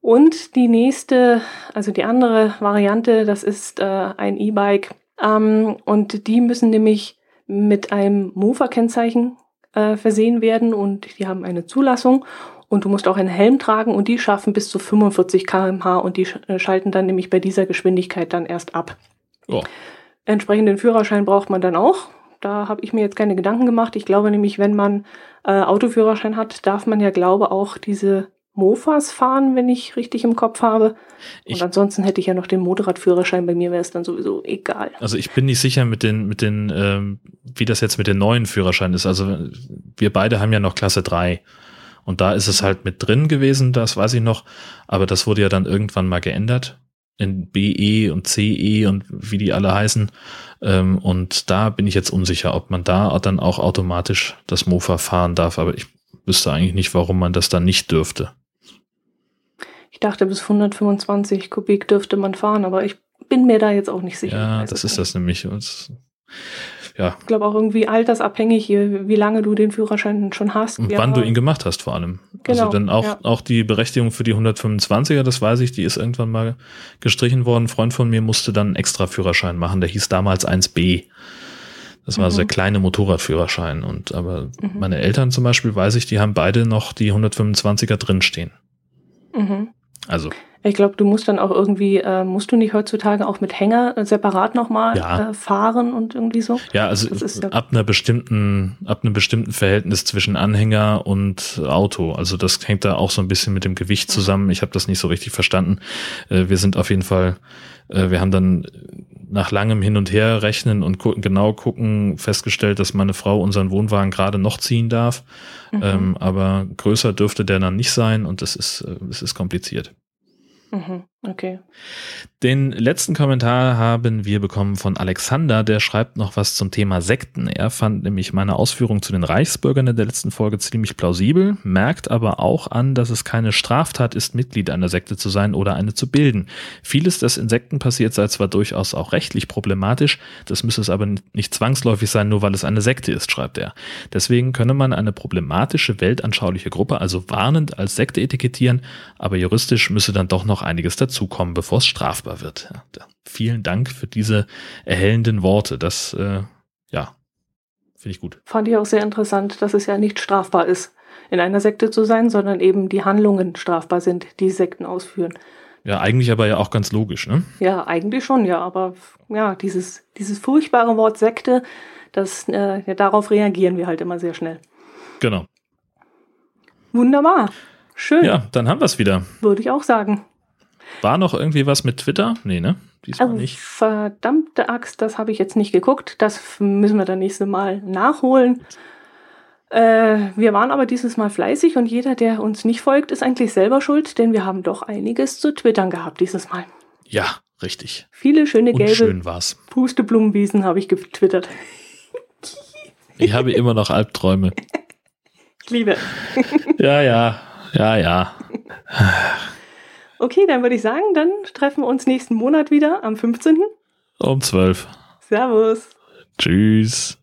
Und die nächste, also die andere Variante, das ist äh, ein E-Bike. Ähm, und die müssen nämlich mit einem Mofa-Kennzeichen äh, versehen werden und die haben eine Zulassung. Und du musst auch einen Helm tragen und die schaffen bis zu 45 kmh und die äh, schalten dann nämlich bei dieser Geschwindigkeit dann erst ab. Oh. Entsprechenden Führerschein braucht man dann auch. Da habe ich mir jetzt keine Gedanken gemacht. Ich glaube nämlich, wenn man äh, Autoführerschein hat, darf man ja, glaube auch diese Mofas fahren, wenn ich richtig im Kopf habe. Ich- und ansonsten hätte ich ja noch den Motorradführerschein. Bei mir wäre es dann sowieso egal. Also ich bin nicht sicher mit den, mit den, ähm, wie das jetzt mit den neuen Führerscheinen ist. Also wir beide haben ja noch Klasse 3. Und da ist es halt mit drin gewesen, das weiß ich noch. Aber das wurde ja dann irgendwann mal geändert. In BE und CE und wie die alle heißen. Ähm, und da bin ich jetzt unsicher, ob man da dann auch automatisch das Mofa fahren darf. Aber ich wüsste eigentlich nicht, warum man das dann nicht dürfte. Ich dachte, bis 125 Kubik dürfte man fahren, aber ich bin mir da jetzt auch nicht sicher. Ja, weiß das ist das nämlich. Und, ja, Ich glaube auch irgendwie altersabhängig, wie wie lange du den Führerschein schon hast. Und wann du ihn gemacht hast vor allem. Genau, also dann auch, ja. auch die Berechtigung für die 125er, das weiß ich, die ist irgendwann mal gestrichen worden. Ein Freund von mir musste dann einen extra Führerschein machen, der hieß damals 1b. Das war Mhm. so der kleine Motorradführerschein. Und aber Mhm. meine Eltern zum Beispiel, weiß ich, die haben beide noch die 125er drinstehen. Mhm. Also Ich glaube, du musst dann auch irgendwie, äh, musst du nicht heutzutage auch mit Hänger äh, separat nochmal Ja. äh, fahren und irgendwie so? ja, also ja- ab einer bestimmten, ab einem bestimmten Verhältnis zwischen Anhänger und Auto. Also das hängt da auch so ein bisschen mit dem Gewicht zusammen. Ich habe das nicht so richtig verstanden. Äh, Wir sind auf jeden Fall, äh, wir haben dann nach langem Hin und Her rechnen und gu genau gucken festgestellt, dass meine Frau unseren Wohnwagen gerade noch ziehen darf. Mhm. Ähm, aber größer dürfte der dann nicht sein und das ist, äh, es ist kompliziert. Mhm. Okay. Den letzten Kommentar haben wir bekommen von Alexander, der schreibt noch was zum Thema Sekten. Er fand nämlich meine Ausführungen zu den Reichsbürgern in der letzten Folge ziemlich plausibel, merkt aber auch an, dass es keine Straftat ist, Mitglied einer Sekte zu sein oder eine zu bilden. Vieles, das in Sekten passiert, sei zwar durchaus auch rechtlich problematisch, das müsse es aber nicht zwangsläufig sein, nur weil es eine Sekte ist, schreibt er. Deswegen könne man eine problematische weltanschauliche Gruppe also warnend als Sekte etikettieren, aber juristisch müsse dann doch noch einiges dazukommen, bevor es strafbar wird. Ja, da- vielen Dank für diese erhellenden Worte. Das, äh, ja, finde ich gut. Fand ich auch sehr interessant, dass es ja nicht strafbar ist, in einer Sekte zu sein, sondern eben die Handlungen strafbar sind, die Sekten ausführen. Ja, eigentlich aber ja auch ganz logisch, ne? Ja, eigentlich schon, ja, aber ja, dieses, dieses furchtbare Wort Sekte, das, äh, ja, darauf reagieren wir halt immer sehr schnell. Genau. Wunderbar. Schön, Ja, dann haben wir es wieder. würde ich auch sagen. War noch irgendwie was mit Twitter? Nee, ne? Diesmal Also, nicht. verdammte Axt, das habe ich jetzt nicht geguckt. Das müssen wir dann nächste Mal nachholen. Äh, wir waren aber dieses Mal fleißig und jeder, der uns nicht folgt, ist eigentlich selber schuld, denn wir haben doch einiges zu twittern gehabt dieses Mal. Ja, richtig. Viele schöne Und gelbe schön war's. Pusteblumenwiesen habe ich getwittert. Ich habe immer noch Albträume. Ich liebe. Ja, ja, ja, ja. Okay, dann würde ich sagen, dann treffen wir uns nächsten Monat wieder am 15. Um zwölf. Servus. Tschüss.